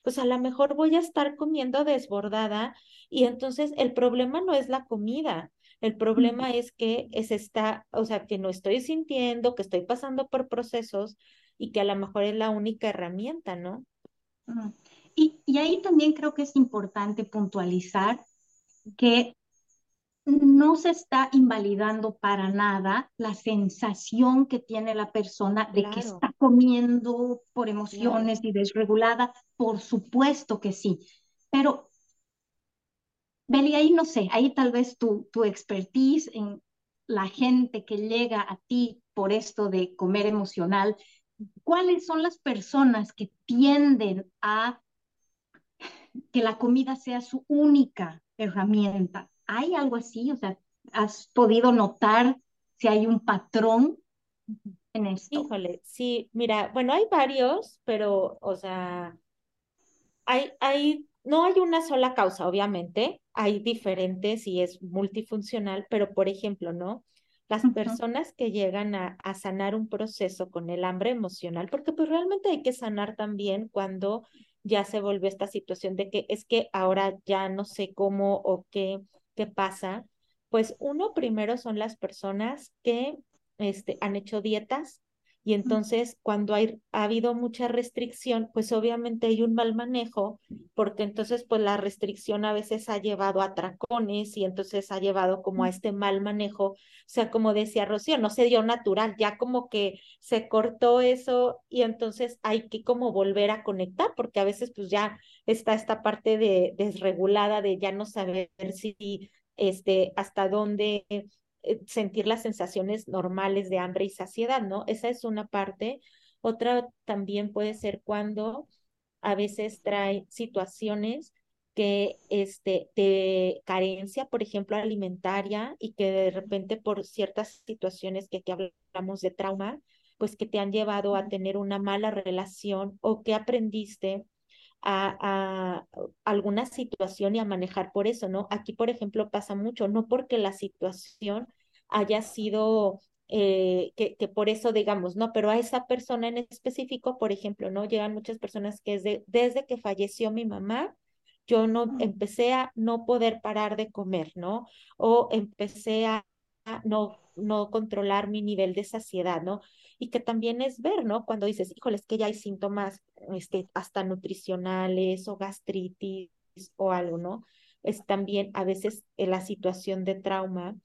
pues a lo mejor voy a estar comiendo desbordada y entonces el problema no es la comida, el problema es que es esta, o sea, que no estoy sintiendo, que estoy pasando por procesos y que a lo mejor es la única herramienta, ¿no? Y, y ahí también creo que es importante puntualizar que no se está invalidando para nada la sensación que tiene la persona de que está comiendo por emociones y desregulada. Por supuesto que sí. Pero, Beli, ahí no sé, ahí tal vez tu, tu expertise en la gente que llega a ti por esto de comer emocional, ¿cuáles son las personas que tienden a que la comida sea su única herramienta? ¿Hay algo así? O sea, ¿has podido notar si hay un patrón en esto? Híjole, sí, mira, bueno, hay varios, pero, o sea, hay, hay, no hay una sola causa, obviamente, hay diferentes y es multifuncional, pero por ejemplo, ¿no? Las personas que llegan a, a, sanar un proceso con el hambre emocional, porque pues realmente hay que sanar también cuando ya se vuelve esta situación de que es que ahora ya no sé cómo o qué ¿Qué pasa? Pues uno primero son las personas que este, han hecho dietas y entonces cuando hay, ha habido mucha restricción, pues obviamente hay un mal manejo, porque entonces pues la restricción a veces ha llevado a tracones y entonces ha llevado como a este mal manejo, o sea, como decía Rocío, no se dio natural, ya como que se cortó eso y entonces hay que como volver a conectar, porque a veces pues ya está esta parte de desregulada de ya no saber si, este, hasta dónde sentir las sensaciones normales de hambre y saciedad, ¿no? Esa es una parte. Otra también puede ser cuando a veces trae situaciones que este, de carencia, por ejemplo, alimentaria y que de repente por ciertas situaciones que aquí hablamos de trauma, pues que te han llevado a tener una mala relación o que aprendiste a, alguna situación y a manejar por eso, ¿no? Aquí, por ejemplo, pasa mucho, no porque la situación haya sido eh, que, que, por eso digamos, no, pero a esa persona en específico, por ejemplo, ¿no? Llegan muchas personas que es desde que falleció mi mamá, yo no empecé a no poder parar de comer, ¿no? O empecé a no, no controlar mi nivel de saciedad, ¿no? Y que también es ver, ¿no? Cuando dices, híjole, es que ya hay síntomas este, hasta nutricionales o gastritis o algo, ¿no? Es también a veces en la situación de trauma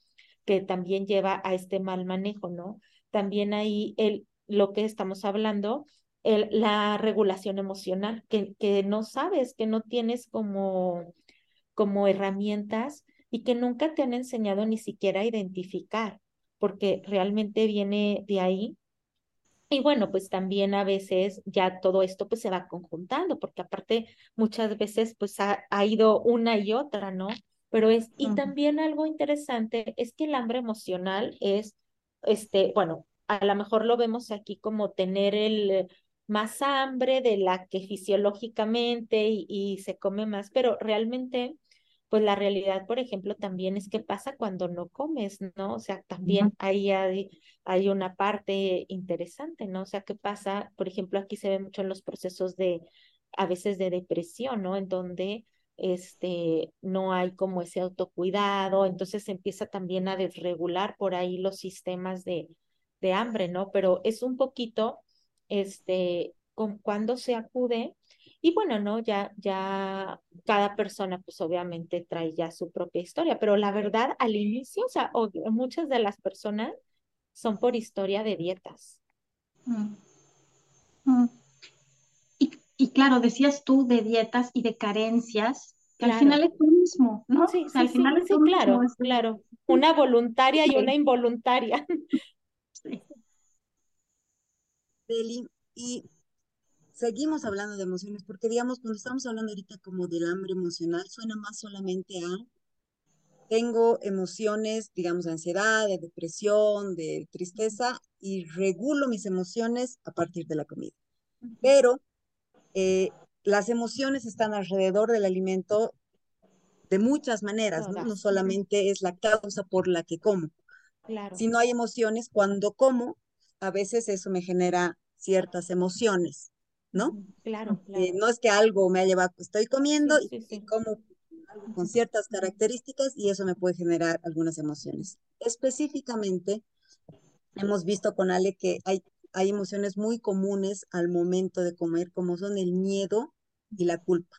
que también lleva a este mal manejo, ¿no? También ahí el, lo que estamos hablando, el, la regulación emocional, que, que no sabes, que no tienes como, como herramientas y que nunca te han enseñado ni siquiera a identificar, porque realmente viene de ahí. Y bueno, pues también a veces ya todo esto pues se va conjuntando, porque aparte muchas veces pues ha, ha ido una y otra, ¿no? Pero es, y también algo interesante es que el hambre emocional es, este, bueno, a lo mejor lo vemos aquí como tener el más hambre de la que fisiológicamente y, y se come más, pero realmente pues la realidad, por ejemplo, también es qué pasa cuando no comes, ¿no? O sea, también ahí hay, hay una parte interesante, ¿no? O sea, qué pasa, por ejemplo, aquí se ve mucho en los procesos de, a veces de depresión, ¿no? En donde este, no hay como ese autocuidado, entonces empieza también a desregular por ahí los sistemas de, de hambre, ¿no? Pero es un poquito, este, con, cuando se acude y bueno, ¿no? Ya, ya cada persona, pues obviamente trae ya su propia historia, pero la verdad, al inicio, o sea, muchas de las personas son por historia de dietas. Mm. Mm. Y, claro, decías tú de dietas y de carencias, que al final es lo mismo, ¿no? Sí, sí, al final es claro, claro. Una voluntaria y una involuntaria. Sí. y seguimos hablando de emociones, porque digamos, cuando estamos hablando ahorita como del hambre emocional, suena más solamente a, tengo emociones, digamos, de ansiedad, de depresión, de tristeza, y regulo mis emociones a partir de la comida. Pero eh, las emociones están alrededor del alimento de muchas maneras, ¿no? No solamente es la causa por la que como. Claro. Si no hay emociones, cuando como, a veces eso me genera ciertas emociones. ¿no? Claro, eh, no es que algo me ha llevado, estoy comiendo y, como con ciertas características y eso me puede generar algunas emociones. Específicamente, hemos visto con Ale que hay, hay emociones muy comunes al momento de comer, como son el miedo y la culpa.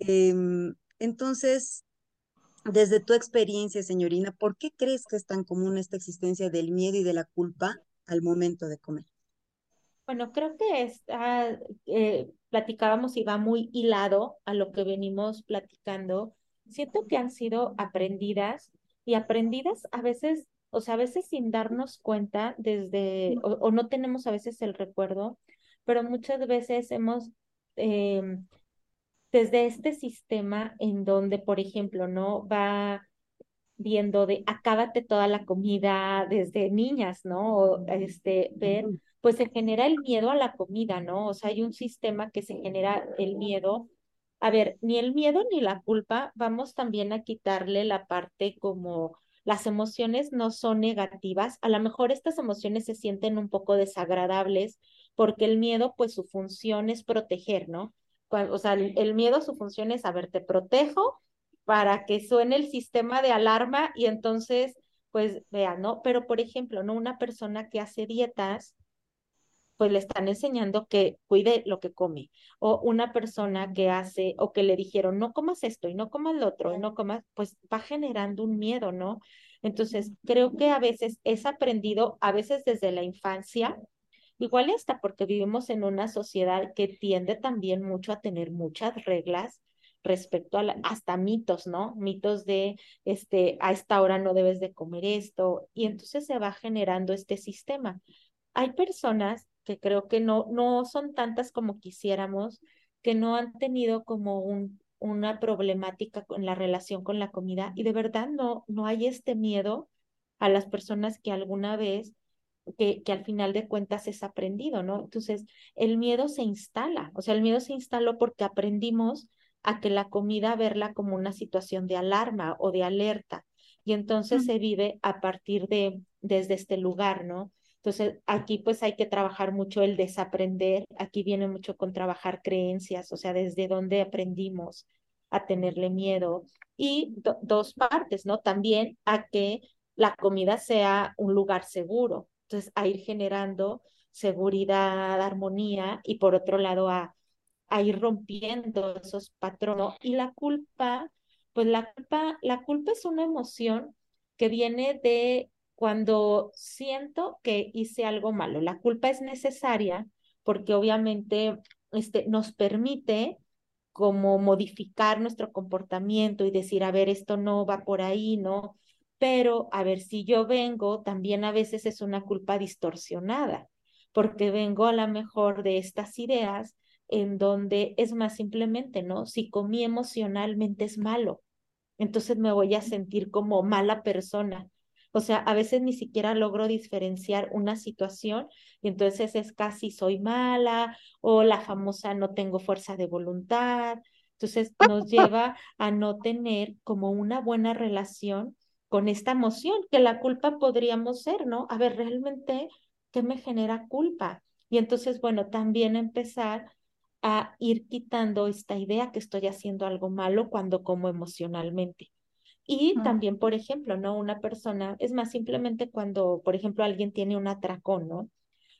Em, entonces, desde tu experiencia, señorina, ¿por qué crees que es tan común esta existencia del miedo y de la culpa al momento de comer? Bueno, creo que está, eh, platicábamos y va muy hilado a lo que venimos platicando. Siento que han sido aprendidas y aprendidas a veces, o sea, a veces sin darnos cuenta desde, o, no tenemos a veces el recuerdo, pero muchas veces hemos, em, desde este sistema en donde, por ejemplo, ¿no? Va viendo de acábate toda la comida desde niñas, ¿no? O este, ver pues se genera el miedo a la comida, ¿no? O sea, hay un sistema que se genera el miedo. A ver, ni el miedo ni la culpa, vamos también a quitarle la parte como las emociones no son negativas, a lo mejor estas emociones se sienten un poco desagradables porque el miedo, pues su función es proteger, ¿no? O sea, el, miedo, su función es, a ver, te protejo para que suene el sistema de alarma y entonces, pues, vean, ¿no? Pero, por ejemplo, ¿no? Una persona que hace dietas, pues le están enseñando que cuide lo que come. O una persona que hace o que le dijeron, no comas esto y no comas lo otro y no comas, pues va generando un miedo, ¿no? Entonces, creo que a veces es aprendido, a veces desde la infancia, igual hasta porque vivimos en una sociedad que tiende también mucho a tener muchas reglas respecto a hasta mitos, ¿no? Mitos de, este, a esta hora no debes de comer esto, y entonces se va generando este sistema. Hay personas que creo que no, no son tantas como quisiéramos, que no han tenido como un, una problemática con la relación con la comida y de verdad no, no hay este miedo a las personas que alguna vez que, que, al final de cuentas es aprendido, ¿no? Entonces, el miedo se instala, o sea, el miedo se instaló porque aprendimos a que la comida verla como una situación de alarma o de alerta. Y entonces se vive a partir de, desde este lugar, ¿no? Entonces, aquí pues hay que trabajar mucho el desaprender, aquí viene mucho con trabajar creencias, o sea, desde dónde aprendimos a tenerle miedo. Y dos partes, ¿no? También a que la comida sea un lugar seguro. Entonces, a ir generando seguridad, armonía y por otro lado a a ir rompiendo esos patrones. Y la culpa, pues la culpa, la culpa es una emoción que viene de cuando siento que hice algo malo. La culpa es necesaria porque obviamente este, nos permite como modificar nuestro comportamiento y decir, a ver, esto no va por ahí, ¿no? Pero, a ver, si yo vengo, también a veces es una culpa distorsionada, porque vengo a la mejor de estas ideas en donde es más simplemente, ¿no? Si comí emocionalmente es malo, entonces me voy a sentir como mala persona. O sea, a veces ni siquiera logro diferenciar una situación y entonces es casi soy mala o la famosa no tengo fuerza de voluntad. Entonces nos lleva a no tener como una buena relación con esta emoción, que la culpa podríamos ser, ¿no? A ver, realmente, ¿qué me genera culpa? Y entonces, bueno, también empezar a ir quitando esta idea que estoy haciendo algo malo cuando como emocionalmente. Y también, por ejemplo, ¿no? Una persona, es más, simplemente cuando, por ejemplo, alguien tiene un atracón, ¿no?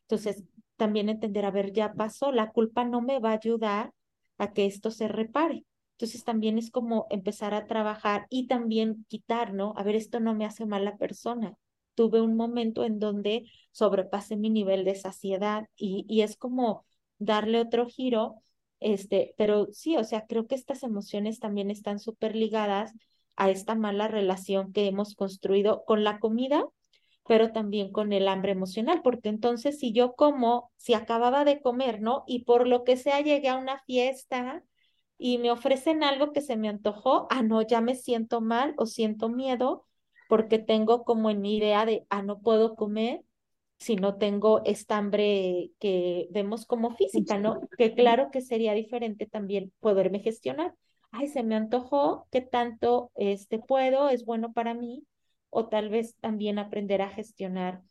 Entonces, también entender, a ver, ya pasó, la culpa no me va a ayudar a que esto se repare. Entonces, también es como empezar a trabajar y también quitar, ¿no? A ver, esto no me hace mala persona. Tuve un momento en donde sobrepasé mi nivel de saciedad y, y es como darle otro giro, este, pero sí, o sea, creo que estas emociones también están súper ligadas a esta mala relación que hemos construido con la comida, pero también con el hambre emocional, porque entonces si yo como, si acababa de comer, ¿no? Y por lo que sea llegué a una fiesta y me ofrecen algo que se me antojó, ah, no, ya me siento mal o siento miedo porque tengo como en mi idea de, ah, no puedo comer, si no tengo esta hambre que vemos como física, ¿no? Que claro que sería diferente también poderme gestionar. Ay, se me antojó, ¿qué tanto este puedo? ¿Es bueno para mí? O tal vez también aprender a gestionar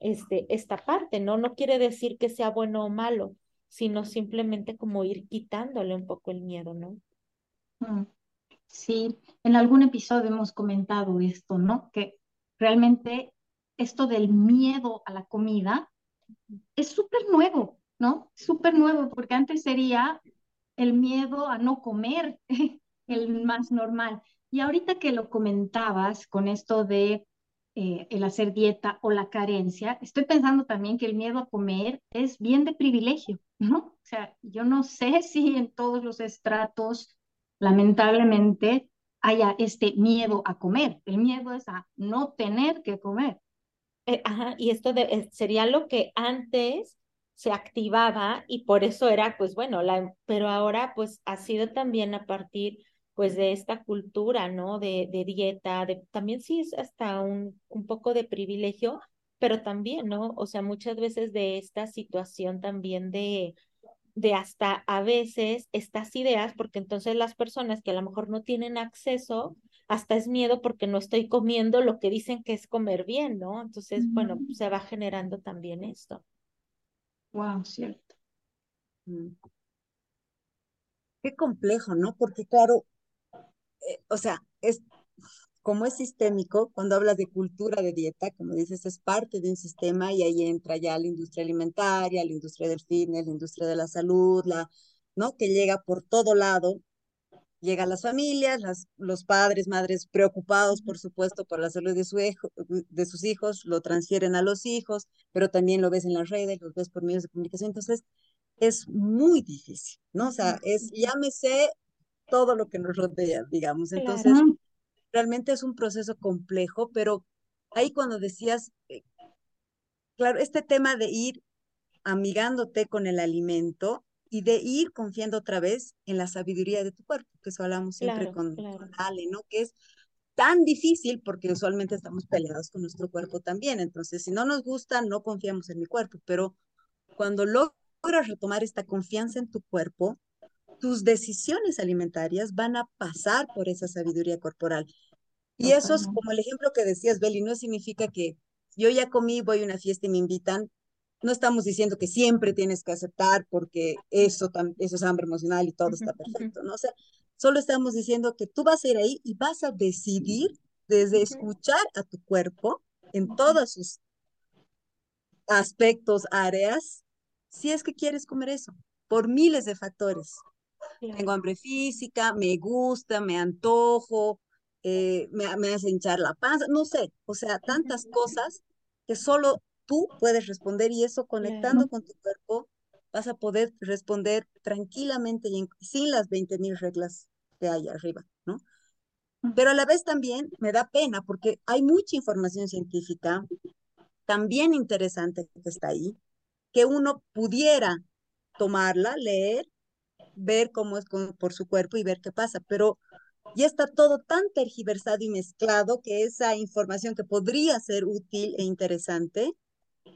este, esta parte, ¿no? No quiere decir que sea bueno o malo, sino simplemente como ir quitándole un poco el miedo, ¿no? Mm, sí, en algún episodio hemos comentado esto, ¿no? Que realmente esto del miedo a la comida es súper nuevo, ¿no? Súper nuevo, porque antes sería el miedo a no comer, el más normal. Y ahorita que lo comentabas con esto de eh, el hacer dieta o la carencia, estoy pensando también que el miedo a comer es bien de privilegio, ¿no? O sea, yo no sé si en todos los estratos, lamentablemente, haya este miedo a comer. El miedo es a no tener que comer. Eh, ajá, y esto de, eh, sería lo que antes se activaba y por eso era, pues bueno, la, pero ahora pues ha sido también a partir pues de esta cultura, ¿no? De, de dieta, de, también sí es hasta un, un poco de privilegio, pero también, ¿no? O sea, muchas veces de esta situación también de, de hasta a veces estas ideas, porque entonces las personas que a lo mejor no tienen acceso hasta es miedo porque no estoy comiendo lo que dicen que es comer bien, ¿no? Entonces, bueno, se va generando también esto. Wow, cierto. Mm. Qué complejo, ¿no? Porque claro, eh, o sea, es como es sistémico, cuando hablas de cultura de dieta, como dices, es parte de un sistema y ahí entra ya la industria alimentaria, la industria del fitness, la industria de la salud, la, ¿no? Que llega por todo lado llegan las familias, las, los padres, madres preocupados, por supuesto, por la salud de, su hijo, de sus hijos, lo transfieren a los hijos, pero también lo ves en las redes, lo ves por medios de comunicación. Entonces, es muy difícil, ¿no? O sea, es, llámese todo lo que nos rodea, digamos. Entonces, realmente es un proceso complejo, pero ahí cuando decías, eh, claro, este tema de ir amigándote con el alimento y de ir confiando otra vez en la sabiduría de tu cuerpo, que eso hablamos siempre con, con Ale, ¿no? Que es tan difícil porque usualmente estamos peleados con nuestro cuerpo también. Entonces, si no nos gusta, no confiamos en mi cuerpo, pero cuando logras retomar esta confianza en tu cuerpo, tus decisiones alimentarias van a pasar por esa sabiduría corporal. Y eso es como el ejemplo que decías, Beli, no significa que yo ya comí, voy a una fiesta y me invitan. No estamos diciendo que siempre tienes que aceptar porque eso, eso es hambre emocional y todo está perfecto, ¿no? O sea, solo estamos diciendo que tú vas a ir ahí y vas a decidir desde escuchar a tu cuerpo en todos sus aspectos, áreas, si es que quieres comer eso, por miles de factores. Tengo hambre física, me gusta, me antojo, eh, me, hace hinchar la panza, no sé, o sea, tantas cosas que solo tú puedes responder y eso conectando con tu cuerpo vas a poder responder tranquilamente y sin las 20 mil reglas que hay arriba, ¿no? Pero a la vez también me da pena porque hay mucha información científica también interesante que está ahí, que uno pudiera tomarla, leer, ver cómo es por su cuerpo y ver qué pasa, pero ya está todo tan tergiversado y mezclado que esa información que podría ser útil e interesante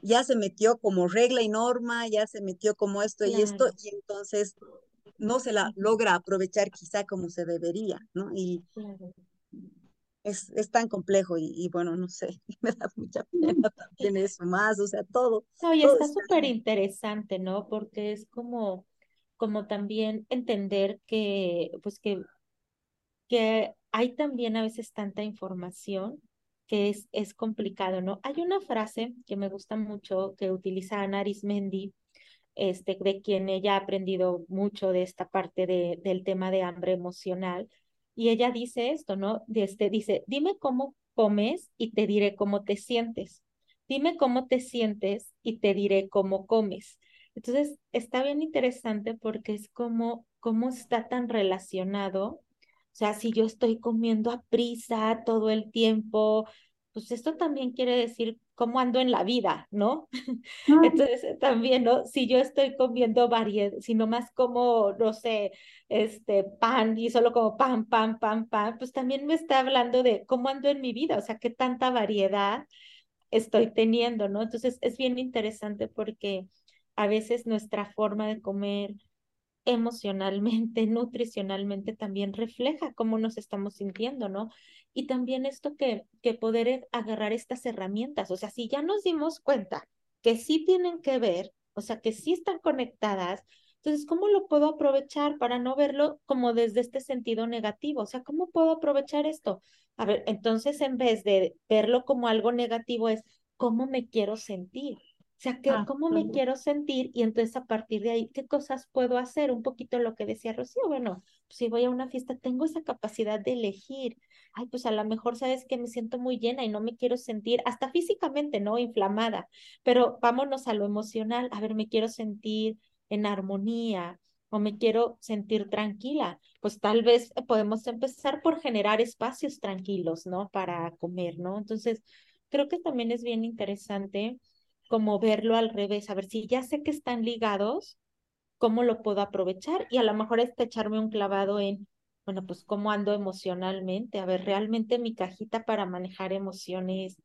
ya se metió como regla y norma, ya se metió como esto y esto, y entonces no se la logra aprovechar quizá como se debería, ¿no? Y es, es, tan complejo y, bueno, no sé, me da mucha pena también eso más, o sea, todo. No, y está súper interesante, ¿no? Porque es como, como también entender que, pues que, que hay también a veces tanta información que es, es complicado, ¿no? Hay una frase que me gusta mucho que utiliza Ana Arismendi, este, de quien ella ha aprendido mucho de esta parte de, del tema de hambre emocional, y ella dice esto, ¿no? Este, dice, dime cómo comes y te diré cómo te sientes. Dime cómo te sientes y te diré cómo comes. Entonces, está bien interesante porque es como, cómo está tan relacionado. O sea, si yo estoy comiendo a prisa todo el tiempo, pues esto también quiere decir cómo ando en la vida, ¿no? Entonces eh, también, ¿no? Si yo estoy comiendo variedad, si más como, no sé, este pan y solo como pan, pan, pan, pan, pues también me está hablando de cómo ando en mi vida, o sea, qué tanta variedad estoy teniendo, ¿no? Entonces es bien interesante porque a veces nuestra forma de comer emocionalmente, nutricionalmente también refleja cómo nos estamos sintiendo, ¿no? Y también esto que, que poder agarrar estas herramientas, o sea, si ya nos dimos cuenta que sí tienen que ver, o sea, que sí están conectadas, entonces, ¿cómo lo puedo aprovechar para no verlo como desde este sentido negativo? O sea, ¿cómo puedo aprovechar esto? A ver, entonces en vez de verlo como algo negativo es, ¿cómo me quiero sentir? O sea, ah, ¿cómo me quiero sentir? Y entonces a partir de ahí, ¿qué cosas puedo hacer? Un poquito lo que decía Rocío, bueno, pues, si voy a una fiesta, tengo esa capacidad de elegir. Ay, pues a lo mejor sabes que me siento muy llena y no me quiero sentir, hasta físicamente, ¿no? Inflamada, pero vámonos a lo emocional. A ver, me quiero sentir en armonía o me quiero sentir tranquila. Pues tal vez podemos empezar por generar espacios tranquilos, ¿no? Para comer, ¿no? Entonces, creo que también es bien interesante como verlo al revés, a ver si ya sé que están ligados, ¿cómo lo puedo aprovechar? Y a lo mejor es echarme un clavado en, bueno, pues cómo ando emocionalmente, a ver, ¿realmente mi cajita para manejar emociones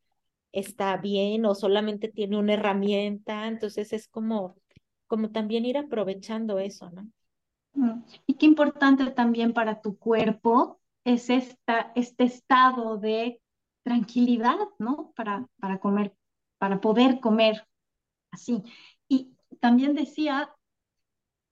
está bien o solamente tiene una herramienta? Entonces es como, como también ir aprovechando eso, ¿no? Mm, y qué importante también para tu cuerpo es esta, este estado de tranquilidad, ¿no? Para, para comer para poder comer así. Y también decía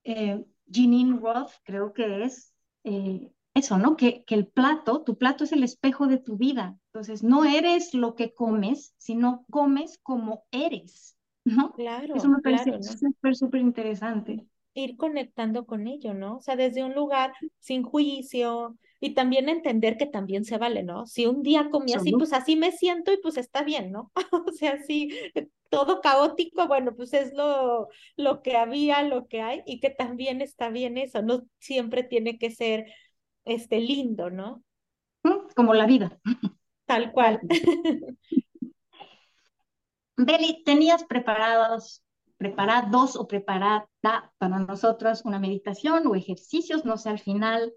eh, Jeanine Roth, creo que es eh, eso, ¿no? Que, que el plato, tu plato es el espejo de tu vida. Entonces, no eres lo que comes, sino comes como eres, ¿no? Claro. Eso me parece súper, súper interesante. Ir conectando con ello, ¿no? O sea, desde un lugar sin juicio, y también entender que también se vale, ¿no? Si un día comí así, pues así me siento y pues está bien, ¿no? o sea, sí, todo caótico, bueno, pues es lo, lo que había, lo que hay y que también está bien eso, no siempre tiene que ser este lindo, ¿no? Como la vida. Tal cual. Beli, ¿tenías preparados, preparados o preparada para nosotros una meditación o ejercicios? No sé, al final,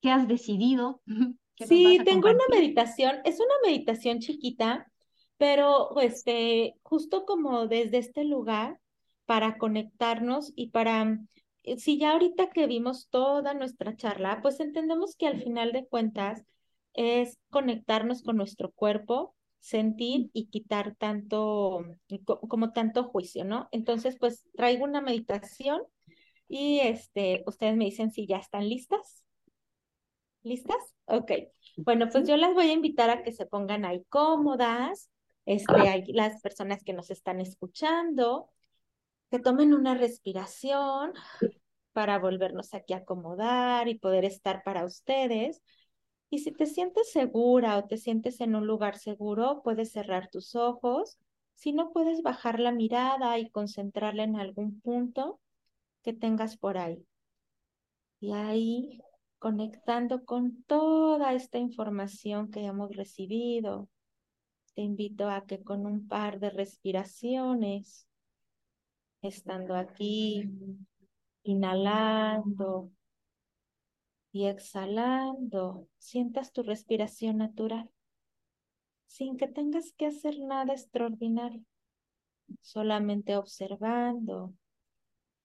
¿qué has decidido? Sí, tengo una meditación, es una meditación chiquita, pero este, justo como desde este lugar para conectarnos y para, eh, si ya ahorita que vimos toda nuestra charla, pues entendemos que al final de cuentas es conectarnos con nuestro cuerpo, sentir y quitar tanto, como tanto juicio, ¿no? Entonces, pues traigo una meditación y este, ustedes me dicen si ya están listas. ¿Listas? Ok. Bueno, pues yo las voy a invitar a que se pongan ahí cómodas, este, las personas que nos están escuchando, que tomen una respiración para volvernos aquí a acomodar y poder estar para ustedes. Y si te sientes segura o te sientes en un lugar seguro, puedes cerrar tus ojos. Si no, puedes bajar la mirada y concentrarla en algún punto que tengas por ahí. Y ahí conectando con toda esta información que hemos recibido, te invito a que con un par de respiraciones, estando aquí, inhalando y exhalando, sientas tu respiración natural, sin que tengas que hacer nada extraordinario, solamente observando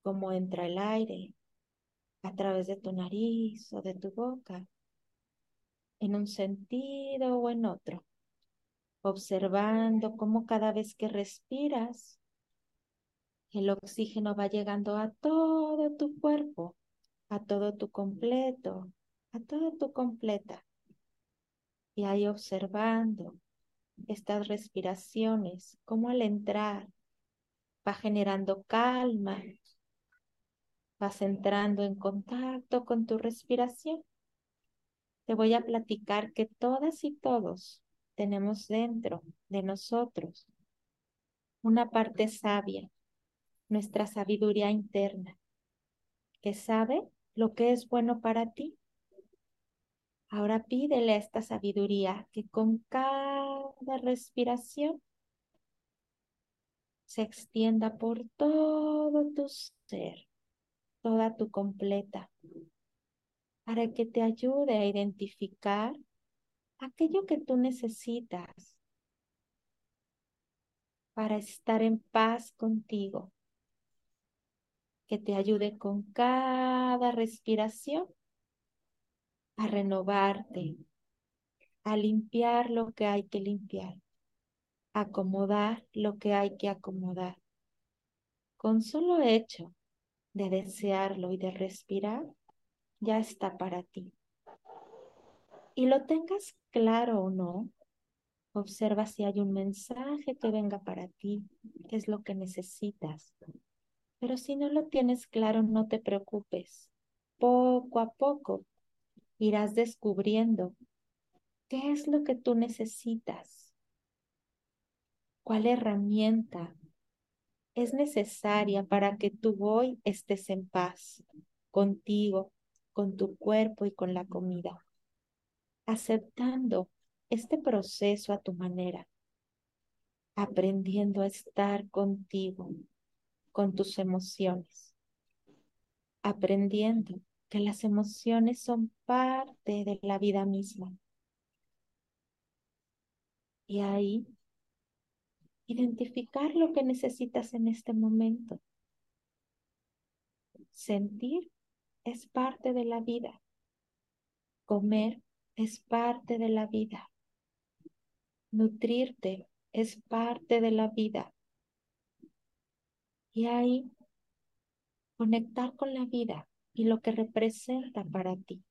cómo entra el aire a través de tu nariz o de tu boca, en un sentido o en otro, observando cómo cada vez que respiras, el oxígeno va llegando a todo tu cuerpo todo tu completo, a todo tu completa. Y ahí observando estas respiraciones, como al entrar va generando calma, vas entrando en contacto con tu respiración. Te voy a platicar que todas y todos tenemos dentro de nosotros una parte sabia, nuestra sabiduría interna, que sabe lo que es bueno para ti. Ahora pídele a esta sabiduría que con cada respiración se extienda por todo tu ser, toda tu completa, para que te ayude a identificar aquello que tú necesitas para estar en paz contigo que te ayude con cada respiración a renovarte, a limpiar lo que hay que limpiar, a acomodar lo que hay que acomodar. Con solo hecho de desearlo y de respirar, ya está para ti. Y lo tengas claro o no, observa si hay un mensaje que venga para ti, es lo que necesitas, pero si no lo tienes claro, no te preocupes. Poco a poco irás descubriendo qué es lo que tú necesitas, cuál herramienta es necesaria para que tú hoy estés en paz contigo, con tu cuerpo y con la comida, aceptando este proceso a tu manera, aprendiendo a estar contigo con tus emociones, aprendiendo que las emociones son parte de la vida misma. Y ahí, identificar lo que necesitas en este momento. Sentir es parte de la vida. Comer es parte de la vida. Nutrirte es parte de la vida. Y ahí conectar con la vida y lo que representa para ti.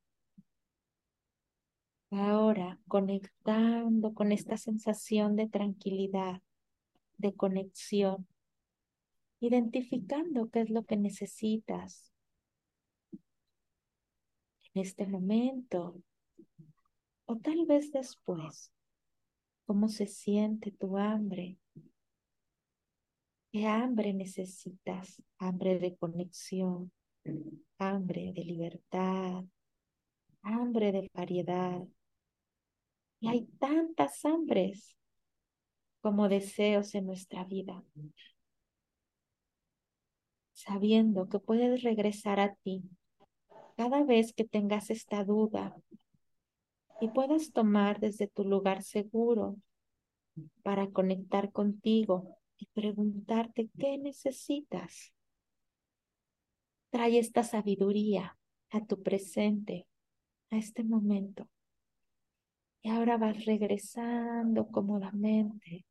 Ahora conectando con esta sensación de tranquilidad, de conexión, identificando qué es lo que necesitas en este momento o tal vez después, cómo se siente tu hambre, ¿Qué hambre necesitas? Hambre de conexión, hambre de libertad, hambre de variedad. Y hay tantas hambres como deseos en nuestra vida. Sabiendo que puedes regresar a ti cada vez que tengas esta duda y puedas tomar desde tu lugar seguro para conectar contigo y preguntarte qué necesitas. Trae esta sabiduría a tu presente, a este momento. Y ahora vas regresando cómodamente,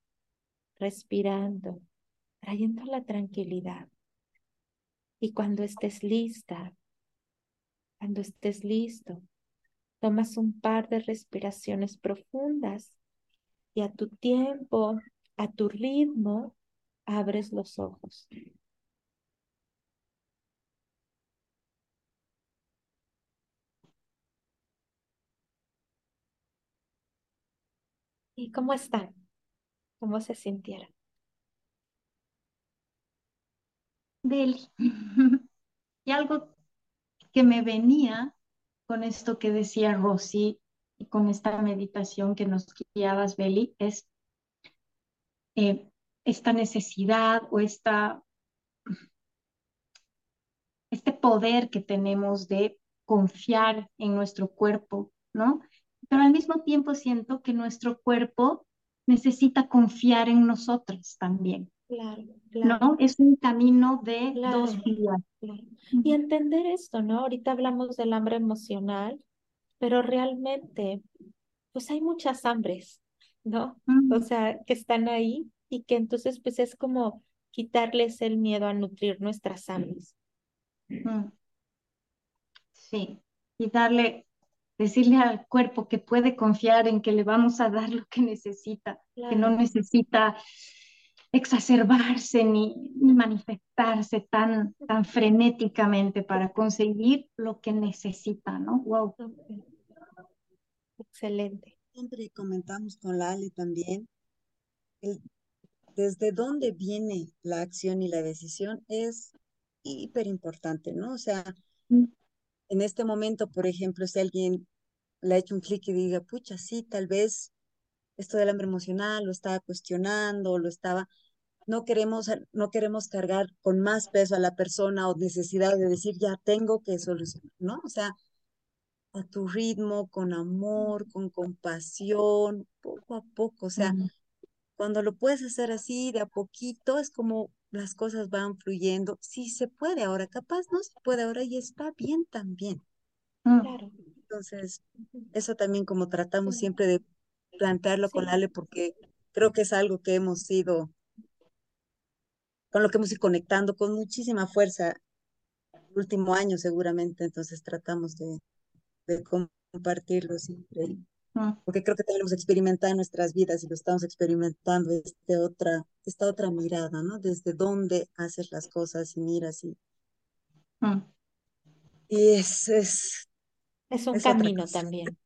respirando, trayendo la tranquilidad. Y cuando estés lista, cuando estés listo, tomas un par de respiraciones profundas y a tu tiempo, a tu ritmo, abres los ojos. ¿Y cómo están? ¿Cómo se sintieron? Deli. y algo que me venía con esto que decía Rosy y con esta meditación que nos guiabas, Beli, es eh, esta necesidad o esta, este poder que tenemos de confiar en nuestro cuerpo, ¿no? pero al mismo tiempo siento que nuestro cuerpo necesita confiar en nosotros también. Claro, claro. ¿No? Es un camino de dos vías. Y entender esto, ¿no? Ahorita hablamos del hambre emocional, pero realmente, pues hay muchas hambres, ¿no? O sea, que están ahí y que entonces, pues es como quitarles el miedo a nutrir nuestras hambres. Sí, y darle decirle al cuerpo que puede confiar en que le vamos a dar lo que necesita, que no necesita exacerbarse ni, ni, manifestarse tan, tan frenéticamente para conseguir lo que necesita, ¿no? Wow. Excelente. Siempre comentamos con la Ale también, desde dónde viene la acción y la decisión es hiper importante, ¿no? O sea, mm. en este momento, por ejemplo, si alguien le ha hecho un clic y diga, pucha, sí, tal vez esto del hambre emocional lo estaba cuestionando, lo estaba, no queremos, no queremos cargar con más peso a la persona o necesidad de decir, ya tengo que solucionar, ¿no? O sea, a tu ritmo, con amor, con compasión, poco a poco, o sea, cuando lo puedes hacer así, de a poquito, es como las cosas van fluyendo. Sí se puede ahora, capaz no se puede ahora y está bien también. Mm. Claro. Entonces, eso también como tratamos siempre de plantearlo con Ale, porque creo que es algo que hemos ido, con lo que hemos ido conectando con muchísima fuerza el último año seguramente, entonces tratamos de, de compartirlo siempre. Mm. Porque creo que tenemos experimentado en nuestras vidas y lo estamos experimentando desde otra, esta otra mirada, ¿no? Desde dónde haces las cosas y miras y... Mm. Y es, es es un camino también.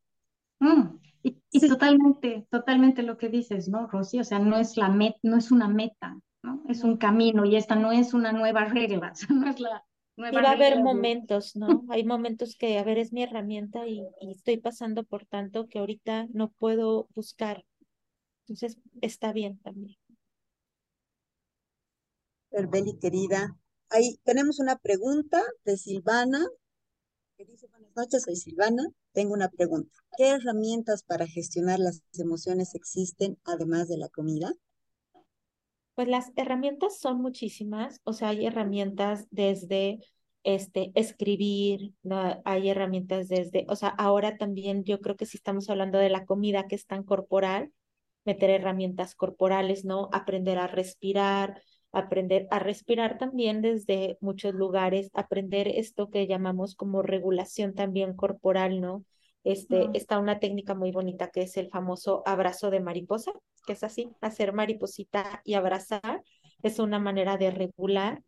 Mm, y, totalmente, totalmente lo que dices, ¿no, Rosy? O sea, no es la met, no es una meta, ¿no? Es un camino y esta no es una nueva regla, no es la y va a haber momentos, ¿no? Hay momentos que, a ver, es mi herramienta y, y estoy pasando por tanto que ahorita no puedo buscar. Entonces, está bien también. Beli, querida, ahí tenemos una pregunta de Silvana dice, buenas noches, soy Silvana. Tengo una pregunta. ¿Qué herramientas para gestionar las emociones existen además de la comida? Pues las herramientas son muchísimas, o sea, hay herramientas desde este, escribir, ¿no? hay herramientas desde, o sea, ahora también yo creo que si estamos hablando de la comida que es tan corporal, meter herramientas corporales, ¿no? Aprender a respirar, aprender a respirar también desde muchos lugares, aprender esto que llamamos como regulación también corporal, ¿no? Este, Está una técnica muy bonita que es el famoso abrazo de mariposa, que es así, hacer mariposita y abrazar, es una manera de regular,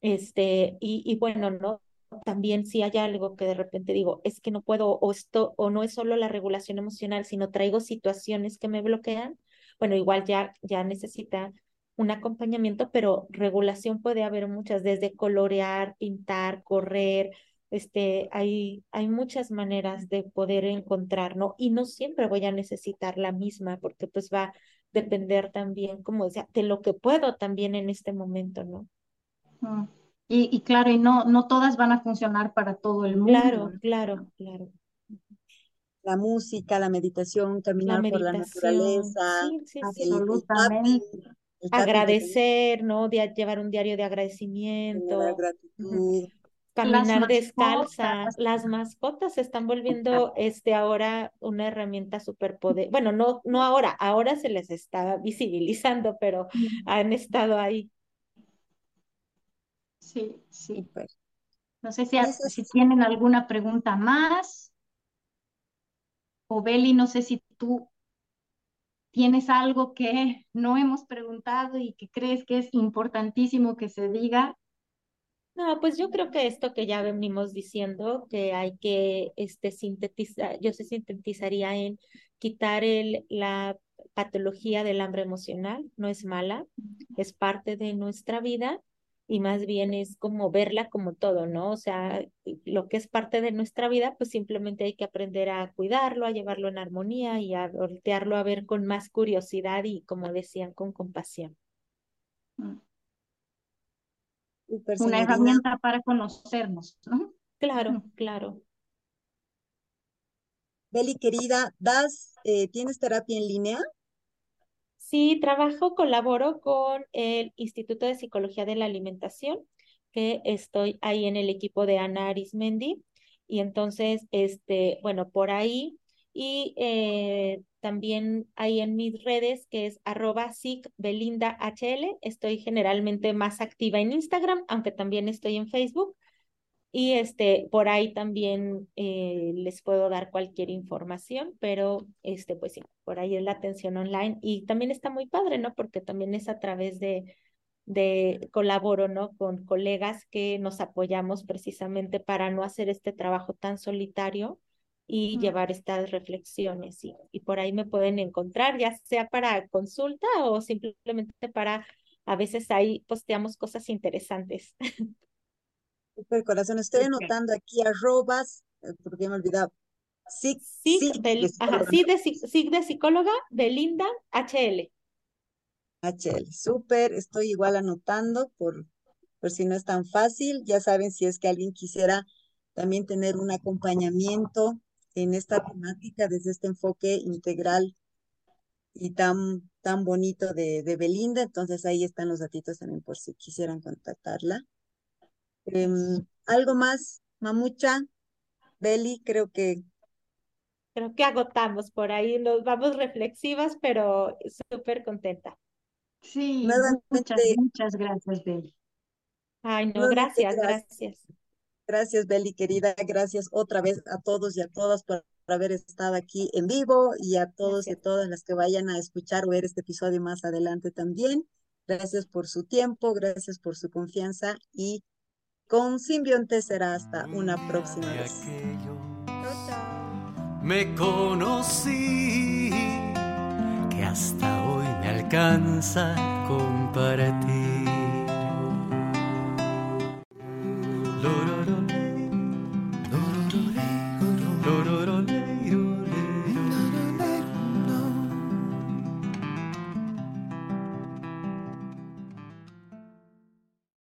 este, y, y bueno, ¿no? También si hay algo que de repente digo, es que no puedo, o esto, o no es solo la regulación emocional, sino traigo situaciones que me bloquean, bueno, igual ya, ya necesita un acompañamiento, pero regulación puede haber muchas, desde colorear, pintar, correr, este, hay, hay muchas maneras de poder encontrar, ¿no? Y no siempre voy a necesitar la misma, porque pues va a depender también, como decía, de lo que puedo también en este momento, ¿no? Mm. Y, y, claro, y no, no todas van a funcionar para todo el mundo. Claro, claro, claro. La música, la meditación, caminar por la naturaleza, sí, sí, sí. absolutamente. Agradecer, ¿no? De, llevar un diario de agradecimiento. gratitud. Caminar descalza. Las mascotas se están volviendo este ahora una herramienta súper poder. Bueno, no, no ahora, ahora se les está visibilizando, pero han estado ahí. Sí, sí. No sé si, si tienen alguna pregunta más. O Beli, no sé si tú tienes algo que no hemos preguntado y que crees que es importantísimo que se diga. No, pues yo creo que esto que ya venimos diciendo, que hay que este, sintetizar, yo se sintetizaría en quitar el, la patología del hambre emocional, no es mala, es parte de nuestra vida y más bien es como verla como todo, ¿no? O sea, lo que es parte de nuestra vida, pues simplemente hay que aprender a cuidarlo, a llevarlo en armonía y a voltearlo a ver con más curiosidad y, como decían, con compasión. Mm. Una herramienta para conocernos, ¿no? Claro, claro. Beli, querida, ¿das, eh, ¿tienes terapia en línea? Sí, trabajo, colaboro con el Instituto de Psicología de la Alimentación, que estoy ahí en el equipo de Ana Arismendi. Y entonces, este, bueno, por ahí y eh, también ahí en mis redes, que es arroba HL. Estoy generalmente más activa en Instagram, aunque también estoy en Facebook. Y este, por ahí también eh, les puedo dar cualquier información, pero este, pues sí, por ahí es la atención online. Y también está muy padre, ¿no? Porque también es a través de, de colaboro, ¿no? Con colegas que nos apoyamos precisamente para no hacer este trabajo tan solitario y llevar estas reflexiones. Y, y por ahí me pueden encontrar, ya sea para consulta o simplemente para, a veces ahí posteamos cosas interesantes. Super corazón, estoy anotando aquí arrobas, eh, porque me he olvidado. Sí, sí, de, sí, de, psicóloga, Belinda HL. HL, súper, estoy igual anotando por, por si no es tan fácil. Ya saben, si es que alguien quisiera también tener un acompañamiento en esta temática desde este enfoque integral y tan, tan bonito de, de Belinda, entonces ahí están los datitos también por si quisieran contactarla. Em, ¿Algo más, Mamucha? Beli, creo que... Creo que agotamos por ahí, nos vamos reflexivas, pero súper contenta. Sí, muchas, muchas gracias, Beli. Ay, no, gracias, gracias. Gracias, Gracias, Beli, querida. Gracias otra vez a todos y a todas por haber estado aquí en vivo y a todos Gracias. y todas las que vayan a escuchar o ver este episodio más adelante también. Gracias por su tiempo, gracias por su confianza y con Simbionte será hasta una próxima de vez. Me conocí que hasta hoy me alcanza compartir.